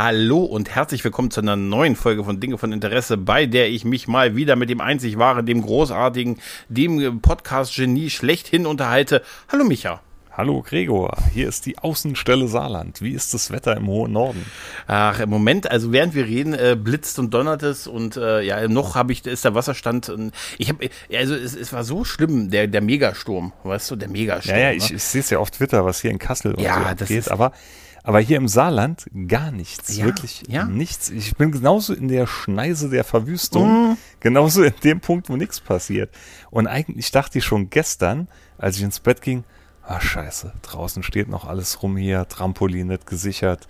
Hallo und herzlich willkommen zu einer neuen Folge von Dinge von Interesse, bei der ich mich mal wieder mit dem einzig wahren, dem großartigen, dem Podcast-Genie schlechthin unterhalte. Hallo Micha. Hallo Gregor, hier ist die Außenstelle Saarland. Wie ist das Wetter im hohen Norden? Ach, im Moment, also während wir reden, äh, blitzt und donnert es und äh, ja, noch habe ich, ist der Wasserstand. Äh, ich habe, also es, es war so schlimm, der der Megasturm, weißt du, der Megasturm. Ja, ja, ich, ne? ich sehe es ja auf Twitter, was hier in Kassel ja, so das geht, aber aber hier im Saarland gar nichts. Ja, wirklich ja. nichts. Ich bin genauso in der Schneise der Verwüstung, mm. genauso in dem Punkt, wo nichts passiert. Und eigentlich dachte ich schon gestern, als ich ins Bett ging, ah scheiße, draußen steht noch alles rum hier, Trampolin nicht gesichert.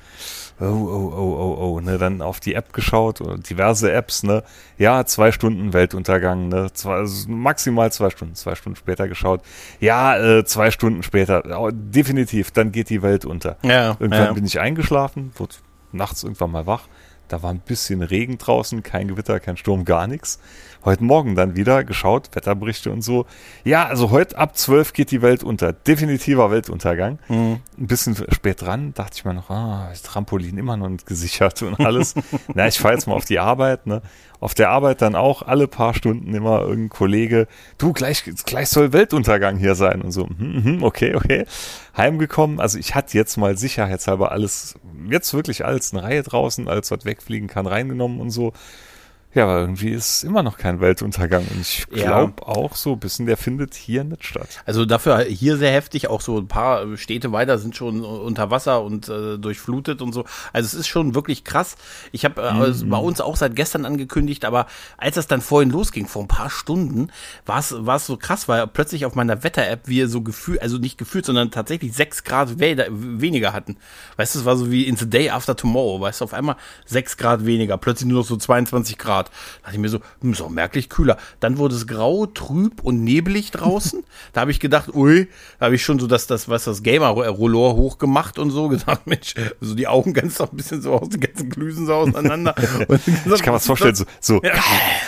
Oh, oh, oh, oh, oh, ne, dann auf die App geschaut, diverse Apps, ne, ja, zwei Stunden Weltuntergang, ne, zwei, also maximal zwei Stunden, zwei Stunden später geschaut, ja, äh, zwei Stunden später, oh, definitiv, dann geht die Welt unter. Ja, irgendwann ja. bin ich eingeschlafen, wurde nachts irgendwann mal wach, da war ein bisschen Regen draußen, kein Gewitter, kein Sturm, gar nichts. Heute Morgen dann wieder geschaut, Wetterberichte und so. Ja, also heute ab 12 geht die Welt unter. Definitiver Weltuntergang. Mhm. Ein bisschen spät dran, dachte ich mir noch, ah, Trampolin immer noch nicht gesichert und alles. Na, ich fahre jetzt mal auf die Arbeit, ne? Auf der Arbeit dann auch alle paar Stunden immer irgendein Kollege, du, gleich, gleich soll Weltuntergang hier sein und so. Mhm, okay, okay. Heimgekommen, also ich hatte jetzt mal sicherheitshalber alles, jetzt wirklich alles in Reihe draußen, alles was wegfliegen kann, reingenommen und so. Ja, aber irgendwie ist immer noch kein Weltuntergang. Und ich glaube ja. auch so ein bisschen, der findet hier nicht statt. Also dafür hier sehr heftig, auch so ein paar Städte weiter sind schon unter Wasser und äh, durchflutet und so. Also es ist schon wirklich krass. Ich habe äh, also bei uns auch seit gestern angekündigt, aber als das dann vorhin losging, vor ein paar Stunden, war es war es so krass, weil plötzlich auf meiner Wetter-App wir so gefühlt, also nicht gefühlt, sondern tatsächlich sechs Grad weniger hatten. Weißt du, es war so wie in the day after tomorrow, weißt du, auf einmal sechs Grad weniger, plötzlich nur noch so 22 Grad. Grad. Da dachte ich mir so, hm, ist auch merklich kühler. Dann wurde es grau, trüb und nebelig draußen. da habe ich gedacht, ui, da habe ich schon so das, das, was das Gamer-Rollor hochgemacht und so gedacht, Mensch, so die Augen ganz noch ein bisschen so aus, die ganzen Glüsen so auseinander. ich kann mir das vorstellen, so, so ja.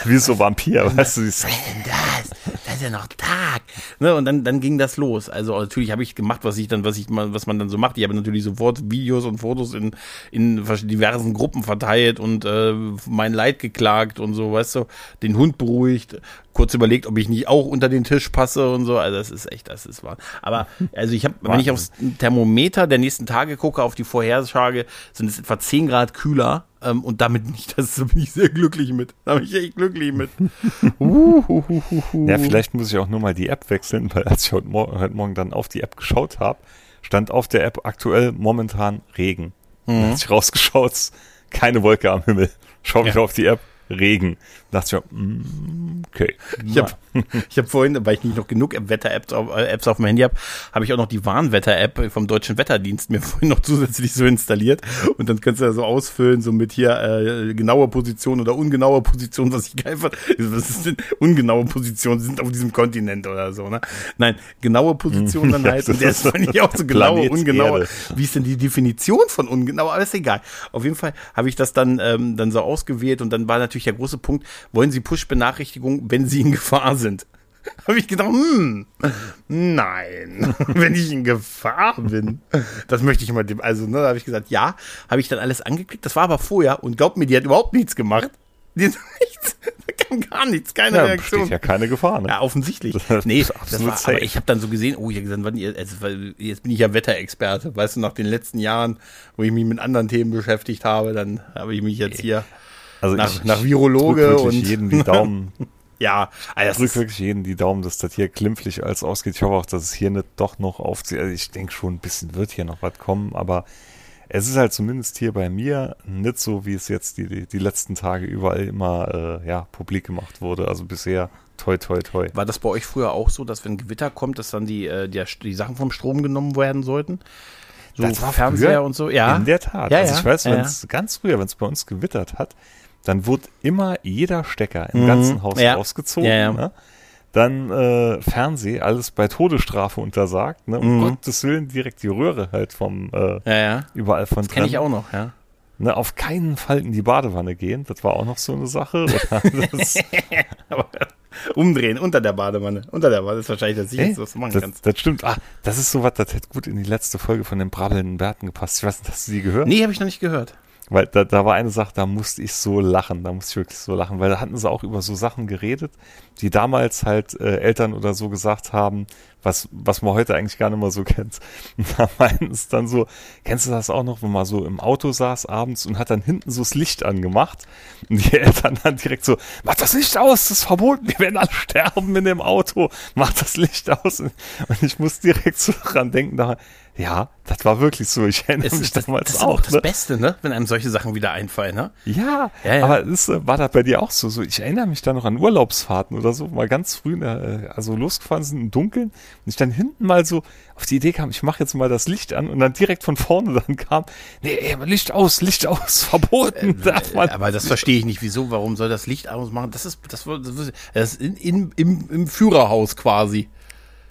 wie so Vampir, weißt du, was ist denn das? Das ist ja noch Tag. Ne, und dann, dann ging das los. Also natürlich habe ich gemacht, was ich dann, was ich mal, was man dann so macht. Ich habe natürlich sofort Videos und Fotos in, in diversen Gruppen verteilt und äh, mein Leid geklagt gesagt und so, weißt du, den Hund beruhigt, kurz überlegt, ob ich nicht auch unter den Tisch passe und so. Also das ist echt, das ist wahr. Aber also ich habe, wenn ich aufs Thermometer der nächsten Tage gucke, auf die Vorhersage, sind es etwa 10 Grad kühler. Ähm, und damit nicht, das bin ich sehr glücklich mit. Da bin ich echt glücklich mit. ja, vielleicht muss ich auch nur mal die App wechseln, weil als ich heute, Mor heute Morgen dann auf die App geschaut habe, stand auf der App aktuell momentan Regen. Mhm. Hat sich rausgeschaut, keine Wolke am Himmel. Schau mich ja. auf die App, Regen. Da dachte ich mir, mm, okay. Ich habe ich hab vorhin, weil ich nicht noch genug Wetter-Apps auf, äh, Apps auf dem Handy habe, habe ich auch noch die Warnwetter-App vom Deutschen Wetterdienst mir vorhin noch zusätzlich so installiert. Und dann kannst du da so ausfüllen, so mit hier äh, genaue Position oder ungenaue Position, was ich geil fand. Was ist denn ungenaue Position? Sind auf diesem Kontinent oder so, ne? Nein, genaue Position dann halt. Und der ist fand ich auch so genaue, ungenaue. Wie ist denn die Definition von ungenau? Aber ist egal. Auf jeden Fall habe ich das dann, ähm, dann so ausgewählt und dann war natürlich der große Punkt, wollen Sie Push-Benachrichtigungen, wenn Sie in Gefahr sind? Habe ich gedacht, hm, nein, wenn ich in Gefahr bin, das möchte ich mal dem, also, ne, da habe ich gesagt, ja, habe ich dann alles angeklickt, das war aber vorher und glaubt mir, die hat überhaupt nichts gemacht. Die hat nichts, da kam gar nichts, keine ja, Reaktion. ja keine Gefahr, ne? Ja, offensichtlich. Das nee, das war, aber ich habe dann so gesehen, oh, ich hab gesagt, wann ihr, also, jetzt bin ich ja Wetterexperte, weißt du, nach den letzten Jahren, wo ich mich mit anderen Themen beschäftigt habe, dann habe ich mich jetzt hier also nach, ich, nach Virologe und jeden die Daumen. ja, also ich drücke wirklich jeden die Daumen, dass das hier glimpflich alles ausgeht. Ich hoffe auch, dass es hier nicht doch noch aufzieht. Also ich denke schon, ein bisschen wird hier noch was kommen, aber es ist halt zumindest hier bei mir nicht so, wie es jetzt die, die, die letzten Tage überall immer äh, ja, publik gemacht wurde. Also bisher toi toi toi. War das bei euch früher auch so, dass wenn Gewitter kommt, dass dann die, äh, die, die Sachen vom Strom genommen werden sollten? So das war Fernseher und so, ja. In der Tat. Ja, also ich weiß, wenn es ja. ganz früher, wenn es bei uns gewittert hat, dann wurde immer jeder Stecker im Mhm. ganzen Haus Ja. rausgezogen. Ja, ja. Ne? Dann äh, Fernseh, alles bei Todesstrafe untersagt. Ne? Um Mhm. Gottes Willen direkt die Röhre halt vom äh, überall von Kenne ich auch noch, ja. Ne? Auf keinen Fall in die Badewanne gehen. Das war auch noch so eine Sache. Das, umdrehen, unter der Badewanne. Unter der Badewanne ist wahrscheinlich das sicherste, was du machen das, kannst. das stimmt. Ah, das ist sowas, das hätte gut in die letzte Folge von den brabbelnden Bärten gepasst. Ich weiß nicht, hast du die gehört? Nee, habe ich noch nicht gehört. Weil da, da war eine Sache, da musste ich so lachen, da musste ich wirklich so lachen, weil da hatten sie auch über so Sachen geredet, die damals halt äh, Eltern oder so gesagt haben, was, was man heute eigentlich gar nicht mehr so kennt. Und da meinten es dann so, kennst du das auch noch, wenn man so im Auto saß abends und hat dann hinten so das Licht angemacht und die Eltern dann direkt so, mach das Licht aus, das ist verboten, wir werden alle sterben in dem Auto, mach das Licht aus. Und ich muss direkt so dran denken, da, ja, das war wirklich so, ich erinnere Es mich das, damals das ist auch. auch das ne? Beste, ne? Wenn einem solche Sachen wieder einfallen, ne? Ja, Ja, ja. aber ist, äh, war das bei dir auch so? so? Ich erinnere mich da noch an Urlaubsfahrten oder so, mal ganz früh, äh, also losgefahren sind im Dunkeln und ich dann hinten mal so auf die Idee kam, ich mache jetzt mal das Licht an und dann direkt von vorne dann kam, nee, ey, Licht aus, Licht aus, verboten, man. Äh, Aber das verstehe ich nicht. Wieso? Warum soll das Licht ausmachen? Das ist, das, das, das ist in, in, im, im Führerhaus quasi.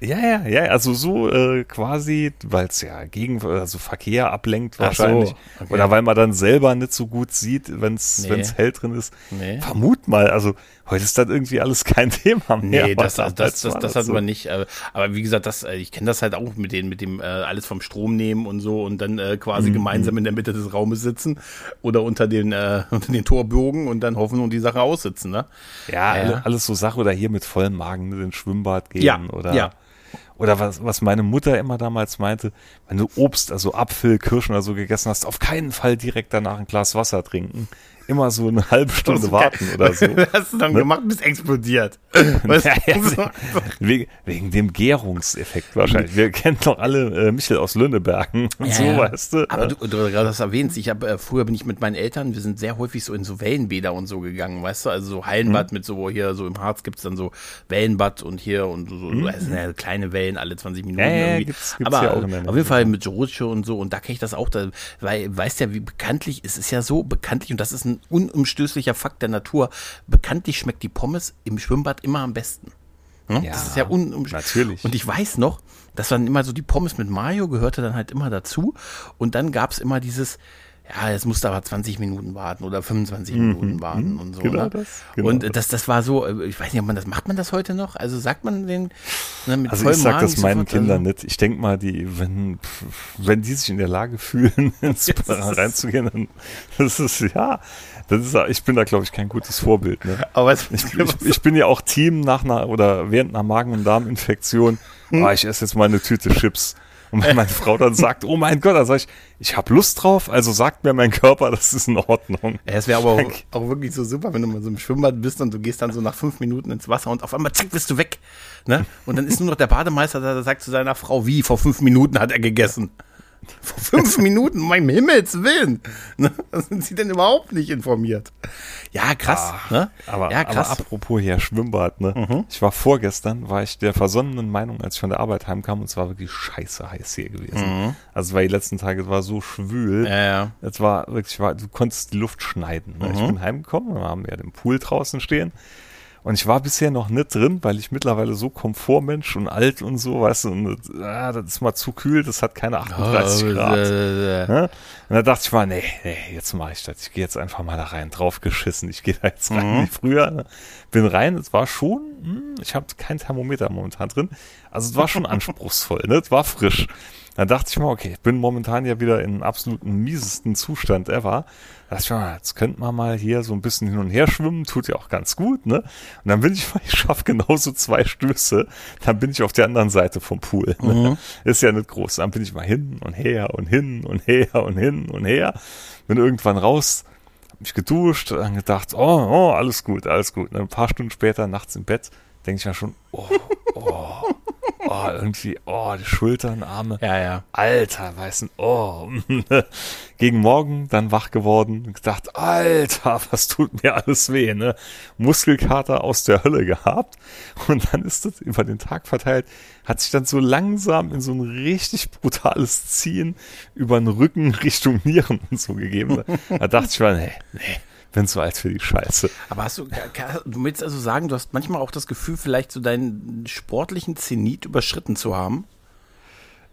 Ja, ja, ja, also so äh, quasi, weil es ja gegen also Verkehr ablenkt Ach so, wahrscheinlich. okay. Oder weil man dann selber nicht so gut sieht, wenn es Nee. wenn's hell drin ist. Nee. Vermut mal, also heute ist das irgendwie alles kein Thema mehr. Nee, das, das, das, das, das hat so. man nicht. Aber wie gesagt, das, äh, ich kenne das halt auch mit den, mit dem äh, alles vom Strom nehmen und so und dann äh, Mhm, quasi gemeinsam in der Mitte des Raumes sitzen oder unter den, äh, unter den Torbogen und dann hoffen und die Sache aussitzen, ne? Ja, Ja. alle- alles so Sache oder hier mit vollem Magen in den Schwimmbad gehen Ja, oder ja. Oder was was meine Mutter immer damals meinte, wenn du Obst, also Apfel, Kirschen oder so gegessen hast, auf keinen Fall direkt danach ein Glas Wasser trinken. Immer so eine halbe Stunde warten oder so. Was hast du dann gemacht, bist explodiert. Weißt du? Ja, ja. wegen, wegen dem Gärungseffekt wahrscheinlich. Wir kennen doch alle äh, Michel aus Lönnebergen und Ja, so, weißt du. Aber du, du gerade das erwähnst, ich habe äh, früher bin ich mit meinen Eltern, wir sind sehr häufig so in so Wellenbäder und so gegangen, weißt du, also so Hallenbad mit so hier so im Harz gibt's dann so Wellenbad und hier und so, so es sind ja kleine Wellen alle 20 Minuten Ja, irgendwie. gibt's- gibt's Aber auf jeden Fall mit Rutsche und so und da kenne ich das auch, da, weil weißt ja, wie bekanntlich es ist ja so bekanntlich und das ist ein unumstößlicher Fakt der Natur, bekanntlich schmeckt die Pommes im Schwimmbad immer am besten. Ne? Ja, das ist ja unumstößlich. natürlich. Und ich weiß noch, dass dann immer so die Pommes mit Mayo gehörte dann halt immer dazu. Und dann gab's immer dieses, ja, jetzt musst du aber 20 Minuten warten oder 25 Minuten warten und so. genau ne? das, genau und das. das, war so, äh, ich weiß nicht, ob man das, macht man das heute noch? Also sagt man den, ne, mit Also ich sag Magen das meinen sofort, Kindern also, nicht. Ich denk mal, die, wenn, wenn die sich in der Lage fühlen, ins Bad reinzugehen, dann das ist ja, das ist, ich bin da glaube ich kein gutes Vorbild. Ne? Aber Ich, ich, ich bin ja auch Team nach einer oder während einer Magen- und Darminfektion. Hm? Ah, ich esse jetzt mal eine Tüte Chips. Und wenn meine Frau dann sagt, oh mein Gott, dann sage ich, ich habe Lust drauf, also sagt mir mein Körper, das ist in Ordnung. Ja, es wäre aber auch, auch wirklich so super, wenn du mal so im Schwimmbad bist und du gehst dann so nach fünf Minuten ins Wasser und auf einmal zack bist du weg. Ne? Und dann ist nur noch der Bademeister, da der sagt zu seiner Frau, wie, vor fünf Minuten hat er gegessen. Vor fünf Minuten, mein Himmels Willen. Ne? Sind sie denn überhaupt nicht informiert. Ja, krass. ne? Aber, ja, aber krass. apropos hier Schwimmbad, ne? Mhm. Ich war vorgestern, war ich der versonnenen Meinung, als ich von der Arbeit heimkam, und es war wirklich scheiße heiß hier gewesen. Also weil die letzten Tage, es war so schwül. Mhm. ja, ja. Es war wirklich, war, du konntest die Luft schneiden. Ne? Mhm. Ich bin heimgekommen, wir haben ja den Pool draußen stehen. Und ich war bisher noch nicht drin, weil ich mittlerweile so Komfortmensch und alt und so, weißt du, und, ah, das ist mal zu kühl, das hat keine 38 Grad. äh, Ne? Und da dachte ich mal, nee, nee, jetzt mache ich das. Ich gehe jetzt einfach mal da rein, draufgeschissen. Ich gehe da jetzt rein wie früher. Ne? Bin rein, es war schon, hm, ich habe kein Thermometer momentan drin. Also es war schon anspruchsvoll, ne? Es war frisch. Da dachte ich mal, okay, ich bin momentan ja wieder in absoluten miesesten Zustand ever. Da dachte ich mal, jetzt könnte man mal hier so ein bisschen hin und her schwimmen, tut ja auch ganz gut, ne? Und dann bin ich, ich schaffe genauso zwei Stöße, dann bin ich auf der anderen Seite vom Pool. Ne? Ist ja nicht groß. Dann bin ich mal hin und her und hin und her und hin und her. Bin irgendwann raus, hab mich geduscht, dann gedacht, oh, oh, alles gut, alles gut. Und ein paar Stunden später, nachts im Bett, denke ich mir schon, oh, oh, oh, irgendwie, oh, die Schultern, Arme. ja, ja. Alter, weißen, oh. Gegen Morgen dann wach geworden und gedacht, Alter, was tut mir alles weh, ne? Muskelkater aus der Hölle gehabt. Und dann ist das über den Tag verteilt, hat sich dann so langsam in so ein richtig brutales Ziehen über den Rücken Richtung Nieren und so gegeben. Da dachte ich mir, nee, nee, bin zu alt für die Scheiße. Aber hast du, du willst also sagen, du hast manchmal auch das Gefühl, vielleicht so deinen sportlichen Zenit überschritten zu haben?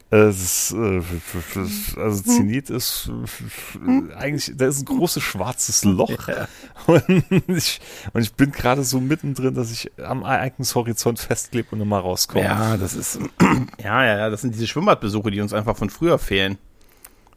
Es ist, äh, also Zenit ist äh, eigentlich, da ist ein großes schwarzes Loch. Ja. Und, ich, und ich bin gerade so mittendrin, dass ich am Ereignishorizont festklebe und nochmal rauskomme. Ja, das ist, ja, ja, ja, das sind diese Schwimmbadbesuche, die uns einfach von früher fehlen.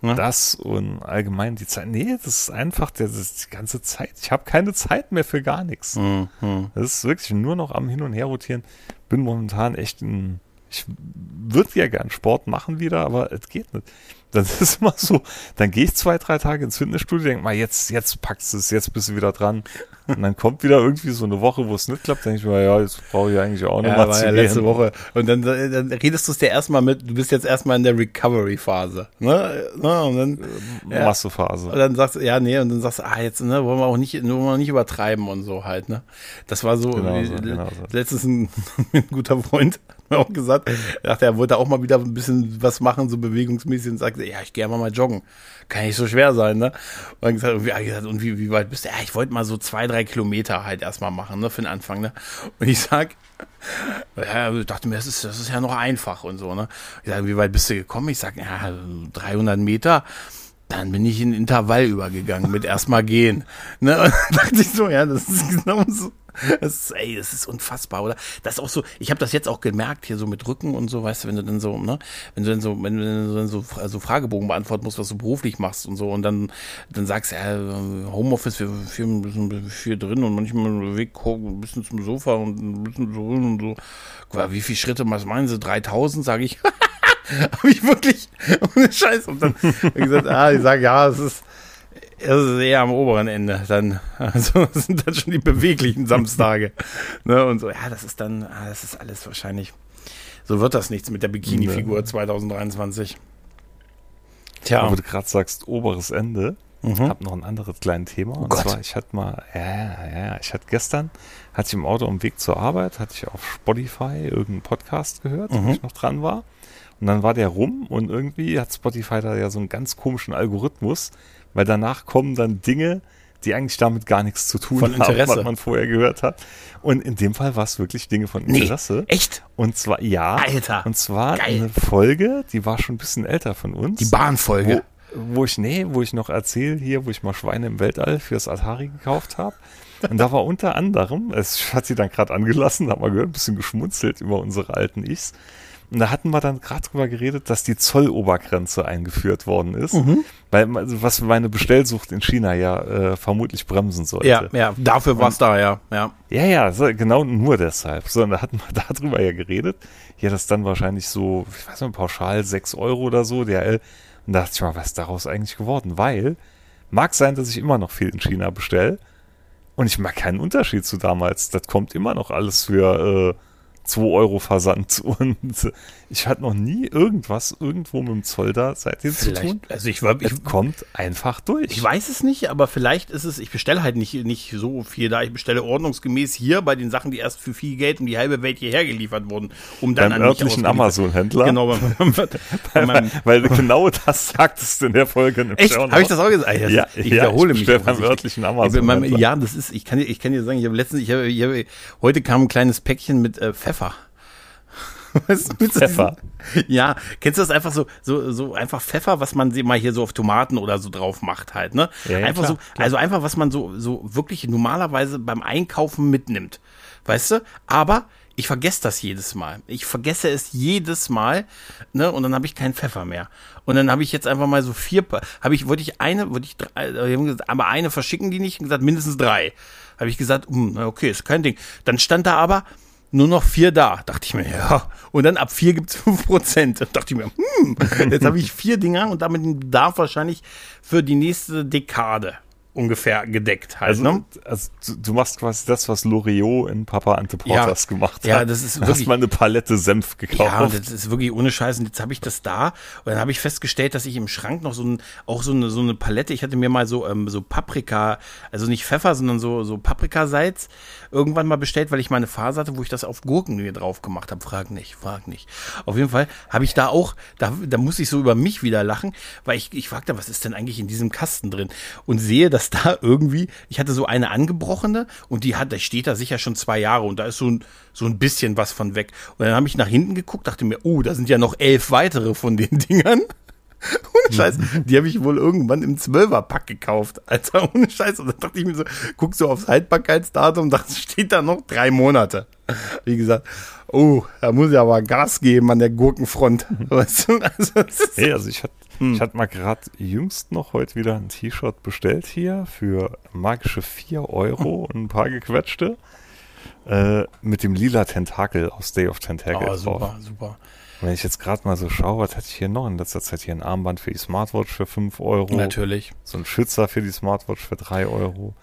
Ja. Das und allgemein die Zeit. Nee, das ist einfach das ist die ganze Zeit. Ich habe keine Zeit mehr für gar nichts. Mhm. Das ist wirklich nur noch am Hin und Her rotieren. Bin momentan echt ein ich würde ja gern Sport machen wieder, aber es geht nicht. Das ist immer so, dann gehe ich zwei, drei Tage ins Fitnessstudio, denke mal, jetzt, jetzt packst du es, jetzt bist du wieder dran. Und dann kommt wieder irgendwie so eine Woche, wo es nicht klappt, denke ich mir, ja, jetzt brauche ich eigentlich auch noch ja, zu ja gehen. letzte Woche. Und dann, dann redest du es dir erstmal mit, du bist jetzt erstmal in der Recovery-Phase. Ne? ne? Und dann, ja. Massephase. Und dann sagst du, ja, nee, und dann sagst du, ah, jetzt ne, wollen wir auch nicht, wollen wir nicht übertreiben und so halt. Ne? Das war so, genau so, genau so. letztens ein, ein guter Freund, auch gesagt, dachte, er wollte auch mal wieder ein bisschen was machen, so bewegungsmäßig und sagte, ja, ich gehe mal mal joggen. Kann nicht so schwer sein, ne? Und dann gesagt, und wie, und wie, wie weit bist du? Ja, ich wollte mal so zwei, drei Kilometer halt erstmal machen, ne, für den Anfang, ne? Und ich sag, ja, dachte mir, das ist, das ist ja noch einfach und so, ne? Ich sage, wie weit bist du gekommen? Ich sag, ja, 300 Meter. Dann bin ich in Intervall übergegangen mit erstmal gehen. Ne? Und dachte ich so, ja, das ist genau so. Das ist, ey, das ist unfassbar, oder? Das ist auch so, ich habe das jetzt auch gemerkt, hier so mit Rücken und so, weißt du, wenn du dann so, ne, wenn du dann so, wenn du dann so, so Fragebogen beantworten musst, was du beruflich machst und so, und dann, dann sagst du, ja, Homeoffice, wir führen ein bisschen viel drin und manchmal Weg ein bisschen zum Sofa und ein bisschen so und so. Wie viele Schritte, was meinen Sie, 3000, sage ich. habe ich wirklich, ohne Scheiß. Und dann gesagt, ah, ich sage, ja, es ist, ist eher am oberen Ende. Dann, also das sind dann schon die beweglichen Samstage. ne, und so, ja, das ist dann, ah, das ist alles wahrscheinlich. So wird das nichts mit der Bikini-Figur 2023. Tja. Aber du gerade sagst, oberes Ende. Mhm. Ich habe noch ein anderes kleines Thema. Oh und Gott. zwar, ich hatte mal, ja, ja, ja, ich hatte gestern, hatte ich im Auto am Weg zur Arbeit, hatte ich auf Spotify irgendeinen Podcast gehört, mhm. wo ich noch dran war. Und dann war der rum und irgendwie hat Spotify da ja so einen ganz komischen Algorithmus, weil danach kommen dann Dinge, die eigentlich damit gar nichts zu tun von haben, was man vorher gehört hat. Und in dem Fall war es wirklich Dinge von Interesse. Nee, echt? Und zwar, ja. Alter. Und zwar Geil. eine Folge, die war schon ein bisschen älter von uns. Die Bahnfolge. Wo, wo ich, nee, wo ich noch erzähle hier, wo ich mal Schweine im Weltall fürs Atari gekauft habe. Und da war unter anderem, es hat sie dann gerade angelassen, da haben wir gehört, ein bisschen geschmunzelt über unsere alten Ichs. Und da hatten wir dann gerade drüber geredet, dass die Zollobergrenze eingeführt worden ist, mhm. weil also was meine Bestellsucht in China ja äh, vermutlich bremsen sollte. Ja, ja, dafür war es da, ja, ja. Ja, ja, so, genau nur deshalb. So, und da hatten wir darüber ja geredet. Ja, das dann wahrscheinlich so, ich weiß nicht, pauschal sechs Euro oder so, DRL. Und da dachte ich mal, was ist daraus eigentlich geworden? Weil, mag sein, dass ich immer noch viel in China bestelle. Und ich mag keinen Unterschied zu damals. Das kommt immer noch alles für äh, 2 Euro Versand und ich hatte noch nie irgendwas irgendwo mit dem Zoll da seitdem zu tun. Also ich, ich kommt einfach durch. Ich weiß es nicht, aber vielleicht ist es, ich bestelle halt nicht, nicht so viel da. Ich bestelle ordnungsgemäß hier bei den Sachen, die erst für viel Geld um die halbe Welt hierher geliefert wurden, um dann Beim an örtlichen Amazon-Händler. Genau, beim, beim, beim, weil genau das sagtest du in der Folge. Echt? Habe ich das auch gesagt? Ja, ich ja, wiederhole ich mich. beim örtlichen Amazon-Händler. Ja, das ist, ich kann, ich kann dir sagen, ich habe letztens, ich habe, ich habe, heute kam ein kleines Päckchen mit äh, Pfeffer. Weißt du, Pfeffer. Ja, kennst du das einfach so, so, so einfach Pfeffer, was man mal hier so auf Tomaten oder so drauf macht halt, ne? Ja, ja, einfach klar, so, klar. also einfach, was man so, so wirklich normalerweise beim Einkaufen mitnimmt. Weißt du? Aber ich vergesse das jedes Mal. Ich vergesse es jedes Mal, ne? Und dann habe ich keinen Pfeffer mehr. Und dann habe ich jetzt einfach mal so vier, habe ich, wollte ich eine, wollte ich drei, äh, aber eine verschicken die nicht, gesagt mindestens drei. Habe ich gesagt, hm, okay, ist kein Ding. Dann stand da aber nur noch vier da. Dachte ich mir, ja. Und dann ab vier gibt's fünf Prozent. Dachte ich mir, hm, jetzt habe ich vier Dinger und damit darf wahrscheinlich für die nächste Dekade ungefähr gedeckt halt. Also, ne? also du machst quasi das, was Loriot in Papa Ante Porters ja, gemacht hat. Ja, das ist wirklich. Du hast mal eine Palette Senf gekauft. Ja, das ist wirklich ohne Scheiß. Und jetzt habe ich das da. Und dann habe ich festgestellt, dass ich im Schrank noch so ein, auch so eine, so eine Palette, ich hatte mir mal so, ähm, so Paprika, also nicht Pfeffer, sondern so, so Paprikasalz irgendwann mal bestellt, weil ich meine Phase hatte, wo ich das auf Gurken mir drauf gemacht habe. Frag nicht, frag nicht. Auf jeden Fall habe ich da auch, da, da muss ich so über mich wieder lachen, weil ich, ich fragte, was ist denn eigentlich in diesem Kasten drin? Und sehe, dass dass da irgendwie, ich hatte so eine angebrochene und die hat, da steht da sicher schon zwei Jahre und da ist so ein, so ein bisschen was von weg. Und dann habe ich nach hinten geguckt, dachte mir, oh, da sind ja noch elf weitere von den Dingern. Ohne Scheiß. Die habe ich wohl irgendwann im Zwölferpack gekauft. Alter, ohne Scheiß. Und dann dachte ich mir so, guck so aufs Haltbarkeitsdatum, da steht da noch drei Monate. Wie gesagt, oh, da muss ich aber Gas geben an der Gurkenfront. Weißt du? Also, hey, also ich hatte hm. ich hatte mal gerade jüngst noch heute wieder ein T-Shirt bestellt hier für magische 4 Euro und ein paar gequetschte. Äh, mit dem lila Tentakel aus Day of Tentacle. Oh, super, drauf. super. Wenn ich jetzt gerade mal so schaue, was hatte ich hier noch in letzter Zeit? Hier ein Armband für die Smartwatch für 5 Euro. Natürlich. So ein Schützer für die Smartwatch für 3 Euro.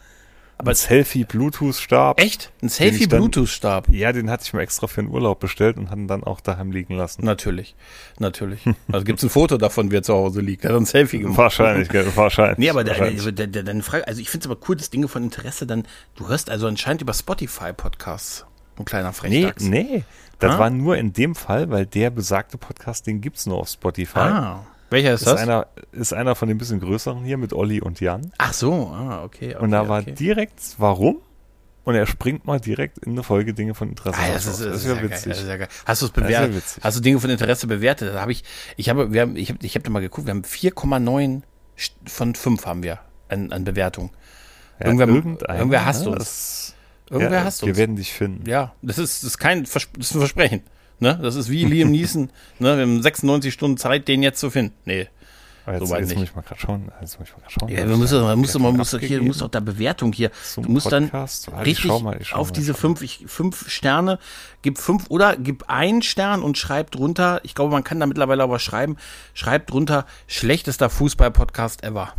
Aber ein Selfie-Bluetooth-Stab. Echt? Ein Selfie-Bluetooth-Stab? Ja, den hatte ich mir extra für den Urlaub bestellt und hatte dann auch daheim liegen lassen. Natürlich, natürlich. Also gibt's ein Foto davon, wie er zu Hause liegt. Er hat ein Selfie gemacht. Wahrscheinlich, wahrscheinlich. Nee, aber deine der, Frage, also ich finde es aber cool, dass Dinge von Interesse dann, du hörst also anscheinend über Spotify Podcasts. Ein kleiner Frechdachs. Nee, nee. Das ah? war nur in dem Fall, weil der besagte Podcast, den gibt's nur auf Spotify. Ah. Welcher ist, ist das? Einer, ist einer von den bisschen größeren hier mit Olli und Jan. Ach so, ah, okay. okay und da war okay. direkt, warum? Und er springt mal direkt in eine Folge Dinge von Interesse. Ah, das, ist, das, das ist ja witzig. Geil, das ist ja geil. Hast du es bewertet? Hast du Dinge von Interesse bewertet? Da habe ich, ich habe, wir haben, ich habe, ich habe da mal geguckt. Wir haben 4,9 von 5 haben wir an, an Bewertung. Ja, irgendwer, irgendwer hasst uns. Irgendwer ja, hasst uns. Wir werden dich finden. Ja, das ist, das ist kein, das ist ein Versprechen. Ne? Das ist wie Liam Neeson. ne? Wir haben 96 Stunden Zeit, den jetzt zu finden. Nee. Aber jetzt, so jetzt muss ich mal gerade schauen. Jetzt muss ich mal schauen. Ja, wir müssen, man muss, man muss, hier, du musst auch da Bewertung hier. du musst Podcast. dann richtig mal, auf mal, diese fünf, ich, fünf Sterne, gib fünf oder gib einen Stern und schreib drunter. Ich glaube, man kann da mittlerweile aber schreiben. Schreib drunter schlechtester Fußball-Podcast ever.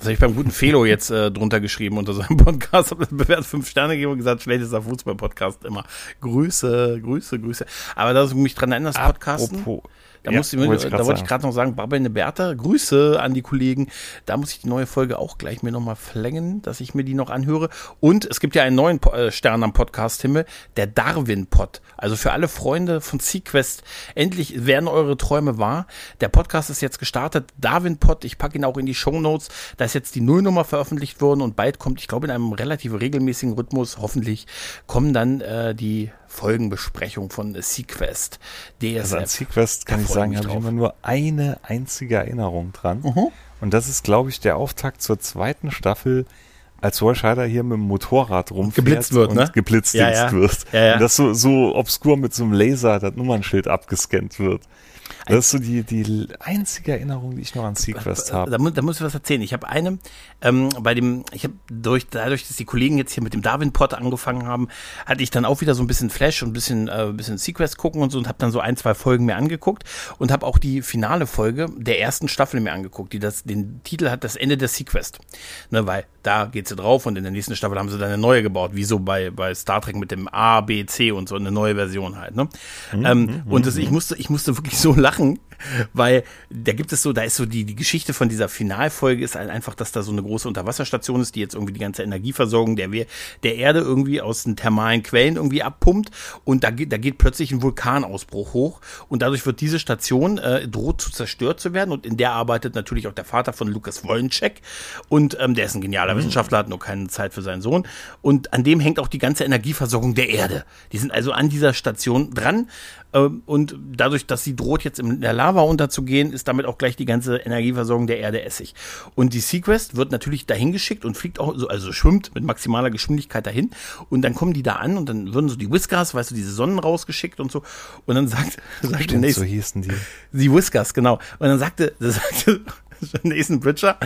Das habe ich beim guten Felo jetzt äh, drunter geschrieben unter seinem Podcast, habe bewertet fünf Sterne gegeben und gesagt, schlechtester Fußball-Podcast immer. Grüße, Grüße, Grüße. Aber da du mich dran erinnerst, Podcasten. Apropos, da, ja, muss ich, wollte da wollte ich gerade noch sagen, babbelnde Bertha, Grüße an die Kollegen. Da muss ich die neue Folge auch gleich mir nochmal verlängern, dass ich mir die noch anhöre. Und es gibt ja einen neuen äh, Stern am Podcast-Himmel, der Darwin-Pod. Also für alle Freunde von Sequest, endlich werden eure Träume wahr. Der Podcast ist jetzt gestartet, Darwin-Pod, ich packe ihn auch in die Show Notes. Da ist jetzt die Nullnummer veröffentlicht worden und bald kommt, ich glaube in einem relativ regelmäßigen Rhythmus, hoffentlich, kommen dann äh, die Folgenbesprechung von Sequest. DSF. Also an Sequest kann ich sagen, habe ich immer nur eine einzige Erinnerung dran. Mhm. Und das ist, glaube ich, der Auftakt zur zweiten Staffel, als Horscheider hier mit dem Motorrad rumfährt geblitzt wird, und ne? geblitzt ja, ja. wird. Ja, ja. Und das so, so obskur mit so einem Laser das Nummernschild abgescannt wird. Das ist so die, die einzige Erinnerung, die ich noch an Sequest habe. Da, da, muss ich was erzählen. Ich habe eine, ähm, bei dem, ich habe durch, dadurch, dass die Kollegen jetzt hier mit dem Darwin-Pod angefangen haben, hatte ich dann auch wieder so ein bisschen Flash und ein bisschen, äh, ein bisschen Sequest gucken und so und habe dann so ein, zwei Folgen mir angeguckt und habe auch die finale Folge der ersten Staffel mir angeguckt, die das, den Titel hat, das Ende der Sequest. Ne, weil da geht sie drauf und in der nächsten Staffel haben sie dann eine neue gebaut, wie so bei, bei Star Trek mit dem A, B, C und so eine neue Version halt. Ne? Mhm, ähm, mhm, und das, ich musste, ich musste wirklich so lachen, weil da gibt es so, da ist so die, die Geschichte von dieser Finalfolge ist halt einfach, dass da so eine große Unterwasserstation ist, die jetzt irgendwie die ganze Energieversorgung der, der Erde irgendwie aus den thermalen Quellen irgendwie abpumpt. Und da geht, da geht plötzlich ein Vulkanausbruch hoch. Und dadurch wird diese Station äh, droht zu zerstört zu werden. Und in der arbeitet natürlich auch der Vater von Lukas Wollencheck und ähm, der ist ein genialer mhm. Wissenschaftler, hat nur keine Zeit für seinen Sohn. Und an dem hängt auch die ganze Energieversorgung der Erde. Die sind also an dieser Station dran und dadurch, dass sie droht, jetzt in der Lava unterzugehen, ist damit auch gleich die ganze Energieversorgung der Erde Essig. Und die Sequest wird natürlich dahin geschickt und fliegt auch, so, also schwimmt mit maximaler Geschwindigkeit dahin. Und dann kommen die da an und dann würden so die Whiskers, weißt du, diese Sonnen rausgeschickt und so. Und dann sagt, sagt Stimmt, nächste, so hießen die. Die Whiskers, genau. Und dann sagte, sagte Nathan Bridger,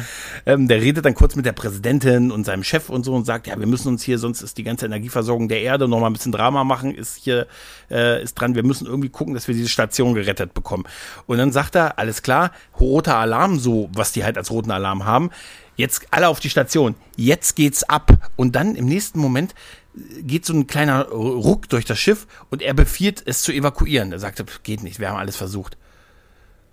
ähm, der redet dann kurz mit der Präsidentin und seinem Chef und so und sagt, ja, wir müssen uns hier, sonst ist die ganze Energieversorgung der Erde noch mal ein bisschen Drama machen, ist hier, äh, ist dran, wir müssen irgendwie gucken, dass wir diese Station gerettet bekommen. Und dann sagt er, alles klar, roter Alarm, so, was die halt als roten Alarm haben, jetzt alle auf die Station, jetzt geht's ab. Und dann im nächsten Moment geht so ein kleiner Ruck durch das Schiff und er befiehlt es zu evakuieren. Er sagte, geht nicht, wir haben alles versucht.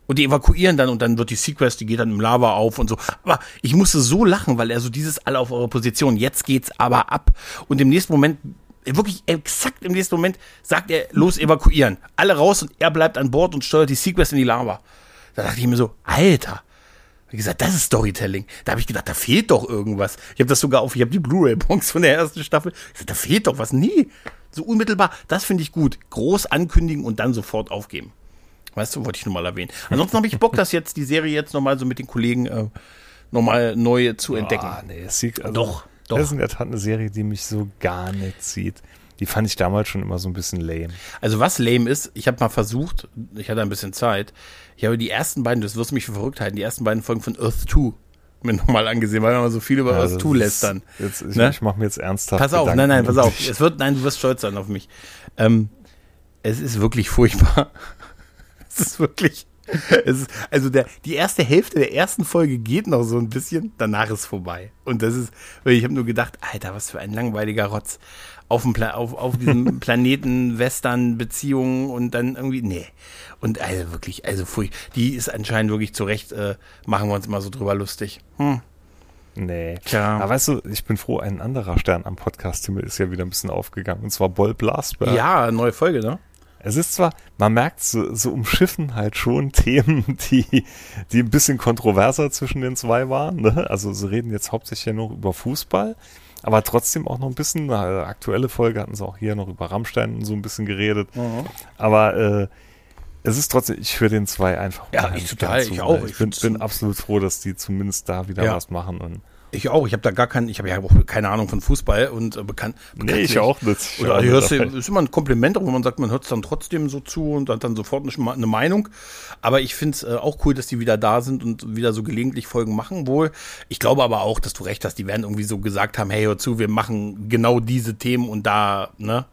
Und die evakuieren dann und dann wird die Sequest, die geht dann im Lava auf und so. Aber ich musste so lachen, weil er so dieses alle auf eure Position, jetzt geht's aber ab. Und im nächsten Moment, wirklich exakt im nächsten Moment, sagt er, los evakuieren. Alle raus und er bleibt an Bord und steuert die Sequest in die Lava. Da dachte ich mir so, Alter, Wie gesagt, das ist Storytelling. Da habe ich gedacht, da fehlt doch irgendwas. Ich habe das sogar auf, ich habe die Blu-ray-Box von der ersten Staffel. Ich sag, da fehlt doch was. Nee, so unmittelbar. Das finde ich gut. Groß ankündigen und dann sofort aufgeben. Weißt du, wollte ich nur mal erwähnen. Ansonsten habe ich Bock, das jetzt, die Serie jetzt nochmal so mit den Kollegen äh, nochmal neu zu entdecken. Ah, nee, es sieht, also, Doch, doch. Das ist in der Tat eine Serie, die mich so gar nicht zieht. Die fand ich damals schon immer so ein bisschen lame. Also was lame ist, ich habe mal versucht, ich hatte ein bisschen Zeit, ich habe die ersten beiden, das wirst du mich für verrückt halten, die ersten beiden Folgen von Earth 2 mir nochmal angesehen, weil wir mal so viel über Also, Earth 2 das lästern. Jetzt, ich, Ne? ich mache mir jetzt ernsthaft. Pass auf, Gedanken nein, nein, pass auf. Es wird, nein, du wirst stolz sein auf mich. Ähm, es ist wirklich furchtbar. Es ist wirklich. Es ist, also der, die erste Hälfte der ersten Folge geht noch so ein bisschen, danach ist vorbei. Und das ist, ich habe nur gedacht, Alter, was für ein langweiliger Rotz. Auf, dem Pla auf, auf diesem Planeten, Western, Beziehungen und dann irgendwie, nee. Und also wirklich, also furcht, die ist anscheinend wirklich zu Recht, äh, machen wir uns mal so drüber lustig. Hm. Nee. Tja. Aber weißt du, ich bin froh, ein anderer Stern am Podcast-Himmel ist ja wieder ein bisschen aufgegangen. Und zwar Boll Blasberg. Ja, neue Folge, ne? Es ist zwar, man merkt, so, so umschiffen halt schon Themen, die, die ein bisschen kontroverser zwischen den zwei waren. Ne? Also sie reden jetzt hauptsächlich ja noch über Fußball, aber trotzdem auch noch ein bisschen, äh, aktuelle Folge hatten sie auch hier noch über Rammstein und so ein bisschen geredet. Aber äh, es ist trotzdem, ich höre den zwei einfach Ja, ich total, gern ich zu, auch. Ich bin, bin absolut froh, dass die zumindest da wieder Ja. was machen. Und Ich auch. Ich habe da gar keinen, ich habe ja auch keine Ahnung von Fußball und äh, bekannt. nee, ich auch nicht. Ich Oder auch hörst du, ist immer ein Kompliment, wo man sagt, man hört es dann trotzdem so zu und hat dann sofort eine Meinung. Aber ich finde es äh, auch cool, dass die wieder da sind und wieder so gelegentlich Folgen machen wohl. Ich glaube aber auch, dass du recht hast, die werden irgendwie so gesagt haben, hey, hör zu, wir machen genau diese Themen und da, ne?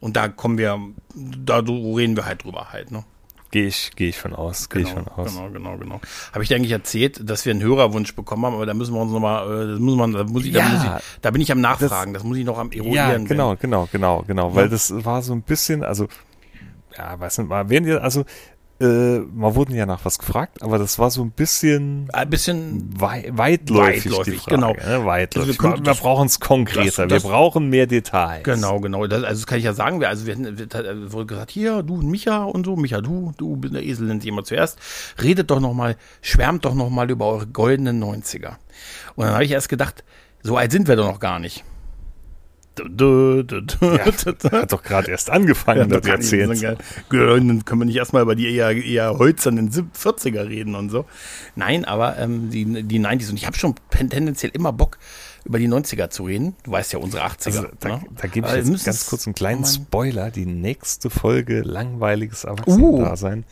Und da kommen wir, da reden wir halt drüber halt, ne? Gehe ich, gehe ich von aus, gehe ich Genau, von aus. genau, genau, genau. Habe ich dir eigentlich erzählt, dass wir einen Hörerwunsch bekommen haben, aber da müssen wir uns nochmal, äh, das muss man, da muss ich, da, Ja. muss ich, da bin ich am Nachfragen, das, muss ich noch am Ja, eruieren. genau, genau, genau, genau, weil das war so ein bisschen, also, ja, weiß nicht, mal, werden die, also, äh, mal wurden ja nach was gefragt, aber das war so ein bisschen Ein bisschen wei weitläufig, die Weitläufig, Frage, genau. Ne? Weitläufig. Also wir wir brauchen es konkreter, das- das- wir brauchen mehr Details. Genau, genau. Das, also das kann ich ja sagen. Wir, also wir, wir, wir wurde gesagt, hier, du und Micha und so, Micha, du, du, der Esel nennt immer zuerst. Redet doch noch mal, schwärmt doch noch mal über eure goldenen 90er. Und dann habe ich erst gedacht, so alt sind wir doch noch gar nicht. Du, du, du, du. Hat doch gerade erst angefangen, das gar nicht so. Dann können wir nicht erstmal über die eher, eher hölzernen Sieb- 40er reden und so. Nein, aber ähm, die, die 90s. Und ich habe schon tendenziell immer Bock, über die 90er zu reden. Du weißt ja, unsere 80er. Also, da, ne? da gebe ich jetzt ganz kurz einen kleinen Oh. Spoiler. Die nächste Folge Langweiliges Erwachsenen-Dasein,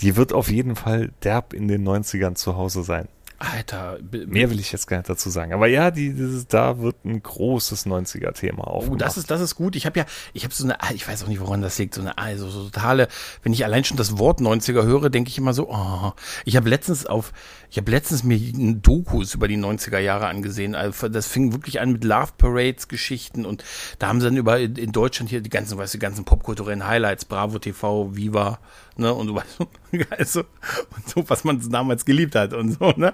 die wird auf jeden Fall derb in den 90ern zu Hause sein. Alter, Mehr will ich jetzt gar nicht dazu sagen. Aber ja, die, dieses, da wird ein großes 90er-Thema Oh, aufgemacht. das ist, das ist gut. Ich habe ja, ich habe so eine, ich weiß auch nicht, woran das liegt, so eine, also so totale, wenn ich allein schon das Wort 90er höre, denke ich immer so, oh, ich habe letztens auf, ich habe letztens mir ein Dokus über die 90er Jahre angesehen. Also das fing wirklich an mit Love Parades Geschichten und da haben sie dann über in Deutschland hier die ganzen, weißt du, die ganzen popkulturellen Highlights, Bravo TV, Viva, ne, und so also, und so, was man damals geliebt hat und so, ne?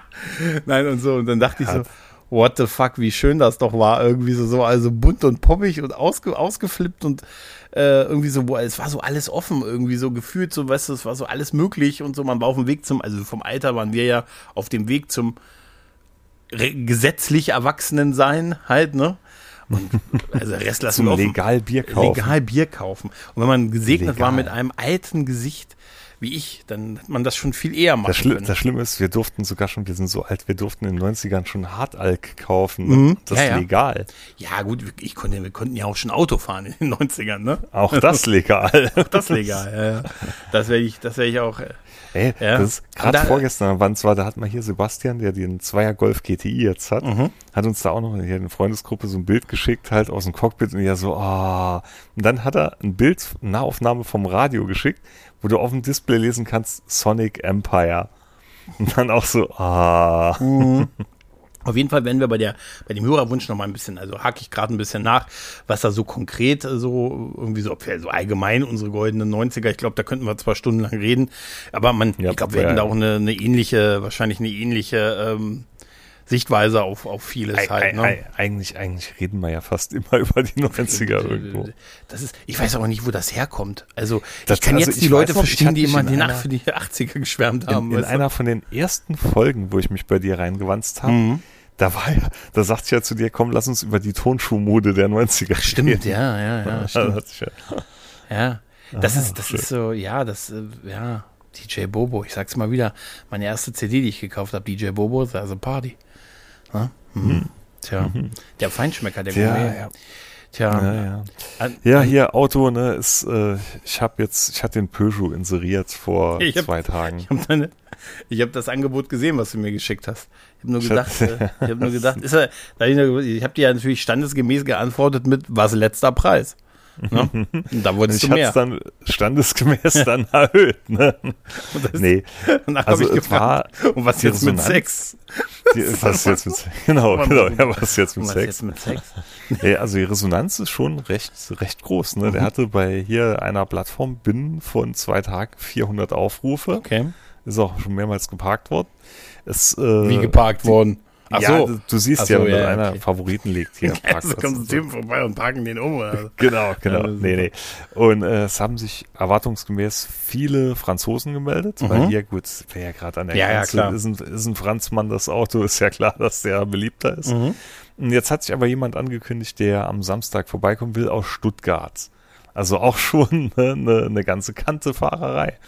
Nein, und so, und dann dachte ich so, what the fuck, wie schön das doch war, irgendwie so, so also bunt und poppig und ausge, ausgeflippt und äh, irgendwie so, wo es war so alles offen, irgendwie so gefühlt, so, weißt du, es war so alles möglich und so, man war auf dem Weg zum, also vom Alter waren wir ja auf dem Weg zum gesetzlich Erwachsenen sein, halt, ne? Und also Rest lassen wir offen. legal Bier kaufen. Legal Bier kaufen. Und wenn man gesegnet war Legal. mit einem alten Gesicht wie ich, dann hat man das schon viel eher machen Das, Schli können. das Schlimme ist, wir durften sogar schon, wir sind so alt, wir durften in den 90ern schon Hartalk kaufen. Mhm. Das Ja, ist ja. legal. Ja, gut, ich konnte, wir konnten ja auch schon Auto fahren in den 90ern, ne? Auch das legal. Das legal, ja, ja. Das werde ich, das werde ich auch. Ey, Ja. das ist gerade da- vorgestern, wann zwar, da hat man hier Sebastian, der den Zweier Golf GTI jetzt hat, Mhm. hat uns da auch noch hier in der Freundesgruppe so ein Bild geschickt, halt aus dem Cockpit und ja so, ah. Und dann hat er ein Bild, eine Nahaufnahme vom Radio geschickt, wo du auf dem Display lesen kannst, Sonic Empire. Und dann auch so, ah. Auf jeden Fall werden wir bei der, bei dem Hörerwunsch noch mal ein bisschen, also hake ich gerade ein bisschen nach, was da so konkret äh, so irgendwie so, ob wir so allgemein unsere goldenen 90er, ich glaube, da könnten wir zwei Stunden lang reden, aber man, Ja, ich glaube, wir ja, hätten da auch eine, eine ähnliche, wahrscheinlich eine ähnliche, ähm, Sichtweise auf, auf vieles Ei- halt. ei- Ne? ei- Eigentlich, eigentlich reden wir ja fast immer über die 90er irgendwo. Das ist, ich weiß aber nicht, wo das herkommt. Also, Das- ich kann also jetzt die Leute noch, verstehen, die immer in die einer- Nacht für die 80er geschwärmt haben. In, in einer von den ersten Folgen, wo ich mich bei dir reingewanzt habe, Mhm. da war ja, da sagte ich ja zu dir, komm, lass uns über die Tonschuhmode der 90er Stimmt, reden. ja, ja, ja, Da stimmt. ja- Ja, das Ah, ist, das schön. ist so, ja, das, äh, ja, DJ Bobo. Ich sag's mal wieder, meine erste CD, die ich gekauft habe, DJ Bobo, also Party. Ja? Mhm. Tja, der Feinschmecker, der Ja, Gourmet. ja. Tja, Ja, ja. An- Ja, hier Auto, ne, ist, äh, ich habe jetzt, ich hatte den Peugeot inseriert vor Ich hab- zwei Tagen. Ich habe habe das Angebot gesehen, was du mir geschickt hast. Ich habe nur gedacht, hab- äh, ich habe nur gedacht, ist er, hab ich habe dir ja natürlich standesgemäß geantwortet mit was letzter Preis. Ne? Und da wolltest ich du mehr. es dann standesgemäß dann erhöht, ne? Und das- Nee, Danach also habe ich war gefragt, und was jetzt mit Sex? die, was jetzt mit Sex? Genau, genau, ja, was jetzt Und mit was Sex? jetzt mit Sex? Ja, also die Resonanz ist schon recht, recht groß. Ne? Mhm. Der hatte bei hier einer Plattform binnen von zwei Tagen 400 Aufrufe. Okay. Ist auch schon mehrmals geparkt worden. Es, äh, Wie geparkt worden. Ach ja, so. du, siehst Ach ja, so, wenn ja, ja, einer okay. Favoriten legt hier. am Also kommen so so. Typen vorbei und parken den um. Oder? Genau, genau. Ja, nee, nee. Und äh, es haben sich erwartungsgemäß viele Franzosen gemeldet, Mhm. weil hier, gut, wäre ja gerade an der Ja, ja, Grenze, klar. Ist, ein, ist ein Franzmann das Auto, ist ja klar, dass der beliebter ist. Mhm. Und jetzt hat sich aber jemand angekündigt, der am Samstag vorbeikommen will aus Stuttgart. Also auch schon eine, eine, eine ganze Kante Fahrerei.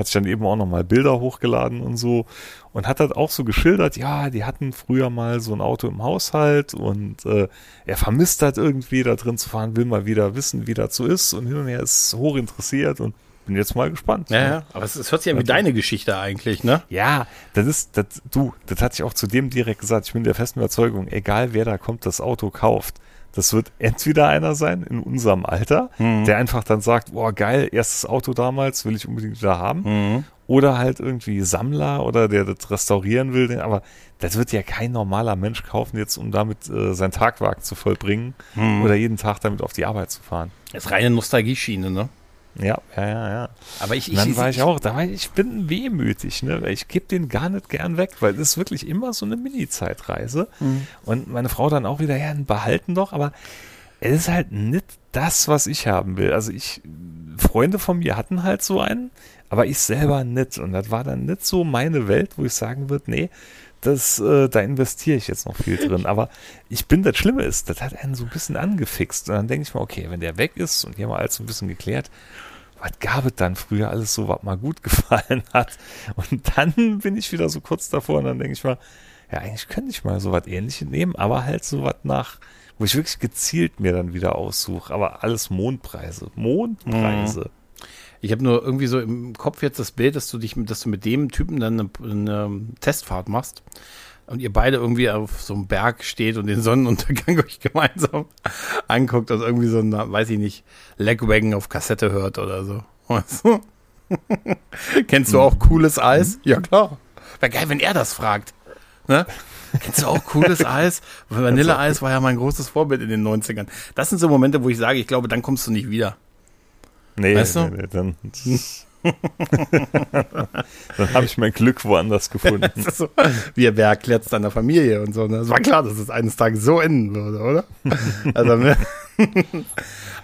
Hat sich dann eben auch nochmal Bilder hochgeladen und so. Und hat halt auch so geschildert, ja, die hatten früher mal so ein Auto im Haushalt und äh, er vermisst halt irgendwie da drin zu fahren, will mal wieder wissen, wie das so ist und hin und her ist hoch interessiert und bin jetzt mal gespannt. Ja, ja. Aber es, es hört sich ja wie deine Geschichte eigentlich, ne? Ja, das ist, das, du, das hatte ich auch zu dem direkt gesagt. Ich bin der festen Überzeugung, egal wer da kommt, das Auto kauft. Das wird entweder einer sein in unserem Alter, der einfach dann sagt, boah, geil, erstes Auto damals, will ich unbedingt wieder haben. Mhm. Oder halt irgendwie Sammler oder der das restaurieren will. Aber das wird ja kein normaler Mensch kaufen, jetzt um damit äh, sein Tagwerk zu vollbringen oder jeden Tag damit auf die Arbeit zu fahren. Das ist reine Nostalgie-Schiene, ne? Ja, ja, ja, ja. Aber ich, Und dann war ich auch, da war ich, ich bin wehmütig, ne? weil ich gebe den gar nicht gern weg, weil das ist wirklich immer so eine Mini-Zeitreise. Und meine Frau dann auch wieder, ja, behalten doch, aber es ist halt nicht das, was ich haben will. Also ich, Freunde von mir hatten halt so einen, aber ich selber nicht. Und das war dann nicht so meine Welt, wo ich sagen würde, nee, das, äh, da investiere ich jetzt noch viel drin. Aber ich bin, das Schlimme ist, das hat einen so ein bisschen angefixt. Und dann denke ich mir, okay, wenn der weg ist und hier mal alles so ein bisschen geklärt, was gab es dann früher alles so, was mal gut gefallen hat? Und dann bin ich wieder so kurz davor und dann denke ich mal, ja, eigentlich könnte ich mal so was ähnliches nehmen, aber halt so was nach, wo ich wirklich gezielt mir dann wieder aussuche. Aber alles Mondpreise. Mondpreise. Ich habe nur irgendwie so im Kopf jetzt das Bild, dass du dich, dass du mit dem Typen dann eine, eine Testfahrt machst und ihr beide irgendwie auf so einem Berg steht und den Sonnenuntergang euch gemeinsam anguckt und irgendwie so ein, weiß ich nicht, Legwagon auf Kassette hört oder so. Weißt du? Kennst du auch cooles Eis? Ja, klar. Wäre geil, wenn er das fragt. Ne? Kennst du auch cooles Eis? Vanilleeis war ja mein großes Vorbild in den 90ern. Das sind so Momente, wo ich sage, ich glaube, dann kommst du nicht wieder. Nee, Weißt du? nee, nee, dann, dann habe ich mein Glück woanders gefunden. So, wie wer erklärt es deiner Familie und so. Ne? Es war klar, dass es eines Tages so enden würde, oder? Also, ne?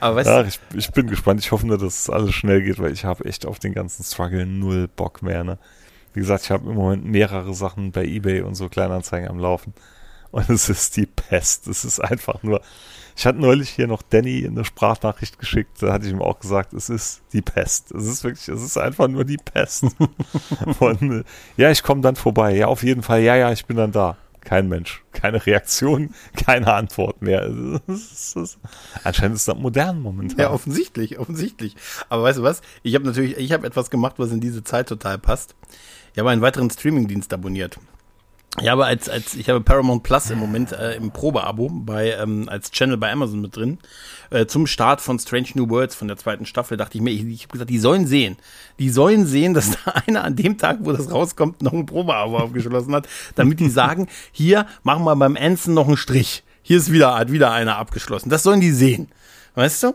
Aber weißt Ja, du, ich, ich bin gespannt. Ich hoffe nur, dass es alles schnell geht, weil ich habe echt auf den ganzen Struggle null Bock mehr. Ne? Wie gesagt, ich habe im Moment mehrere Sachen bei Ebay und so Kleinanzeigen am Laufen. Und es ist die Pest. Es ist einfach nur. Ich hatte neulich hier noch Danny eine Sprachnachricht geschickt. Da hatte ich ihm auch gesagt, es ist die Pest. Es ist wirklich, es ist einfach nur die Pest. Von, äh, ja, ich komme dann vorbei. Ja, auf jeden Fall. Ja, ja, ich bin dann da. Kein Mensch. Keine Reaktion, keine Antwort mehr. Anscheinend ist das modern momentan. ja, offensichtlich, offensichtlich. Aber weißt du was? Ich habe natürlich, ich habe etwas gemacht, was in diese Zeit total passt. Ich habe einen weiteren Streamingdienst abonniert. Ich habe als, als ich habe Paramount Plus im Moment äh, im Probeabo bei ähm, als Channel bei Amazon mit drin. Äh, zum Start von Strange New Worlds von der zweiten Staffel dachte ich mir, ich, ich habe gesagt, die sollen sehen. Die sollen sehen, dass da einer an dem Tag, wo das rauskommt, noch ein Probeabo aufgeschlossen hat, damit die sagen, hier machen wir beim Anson noch einen Strich. Hier ist wieder hat wieder einer abgeschlossen. Das sollen die sehen. Weißt du?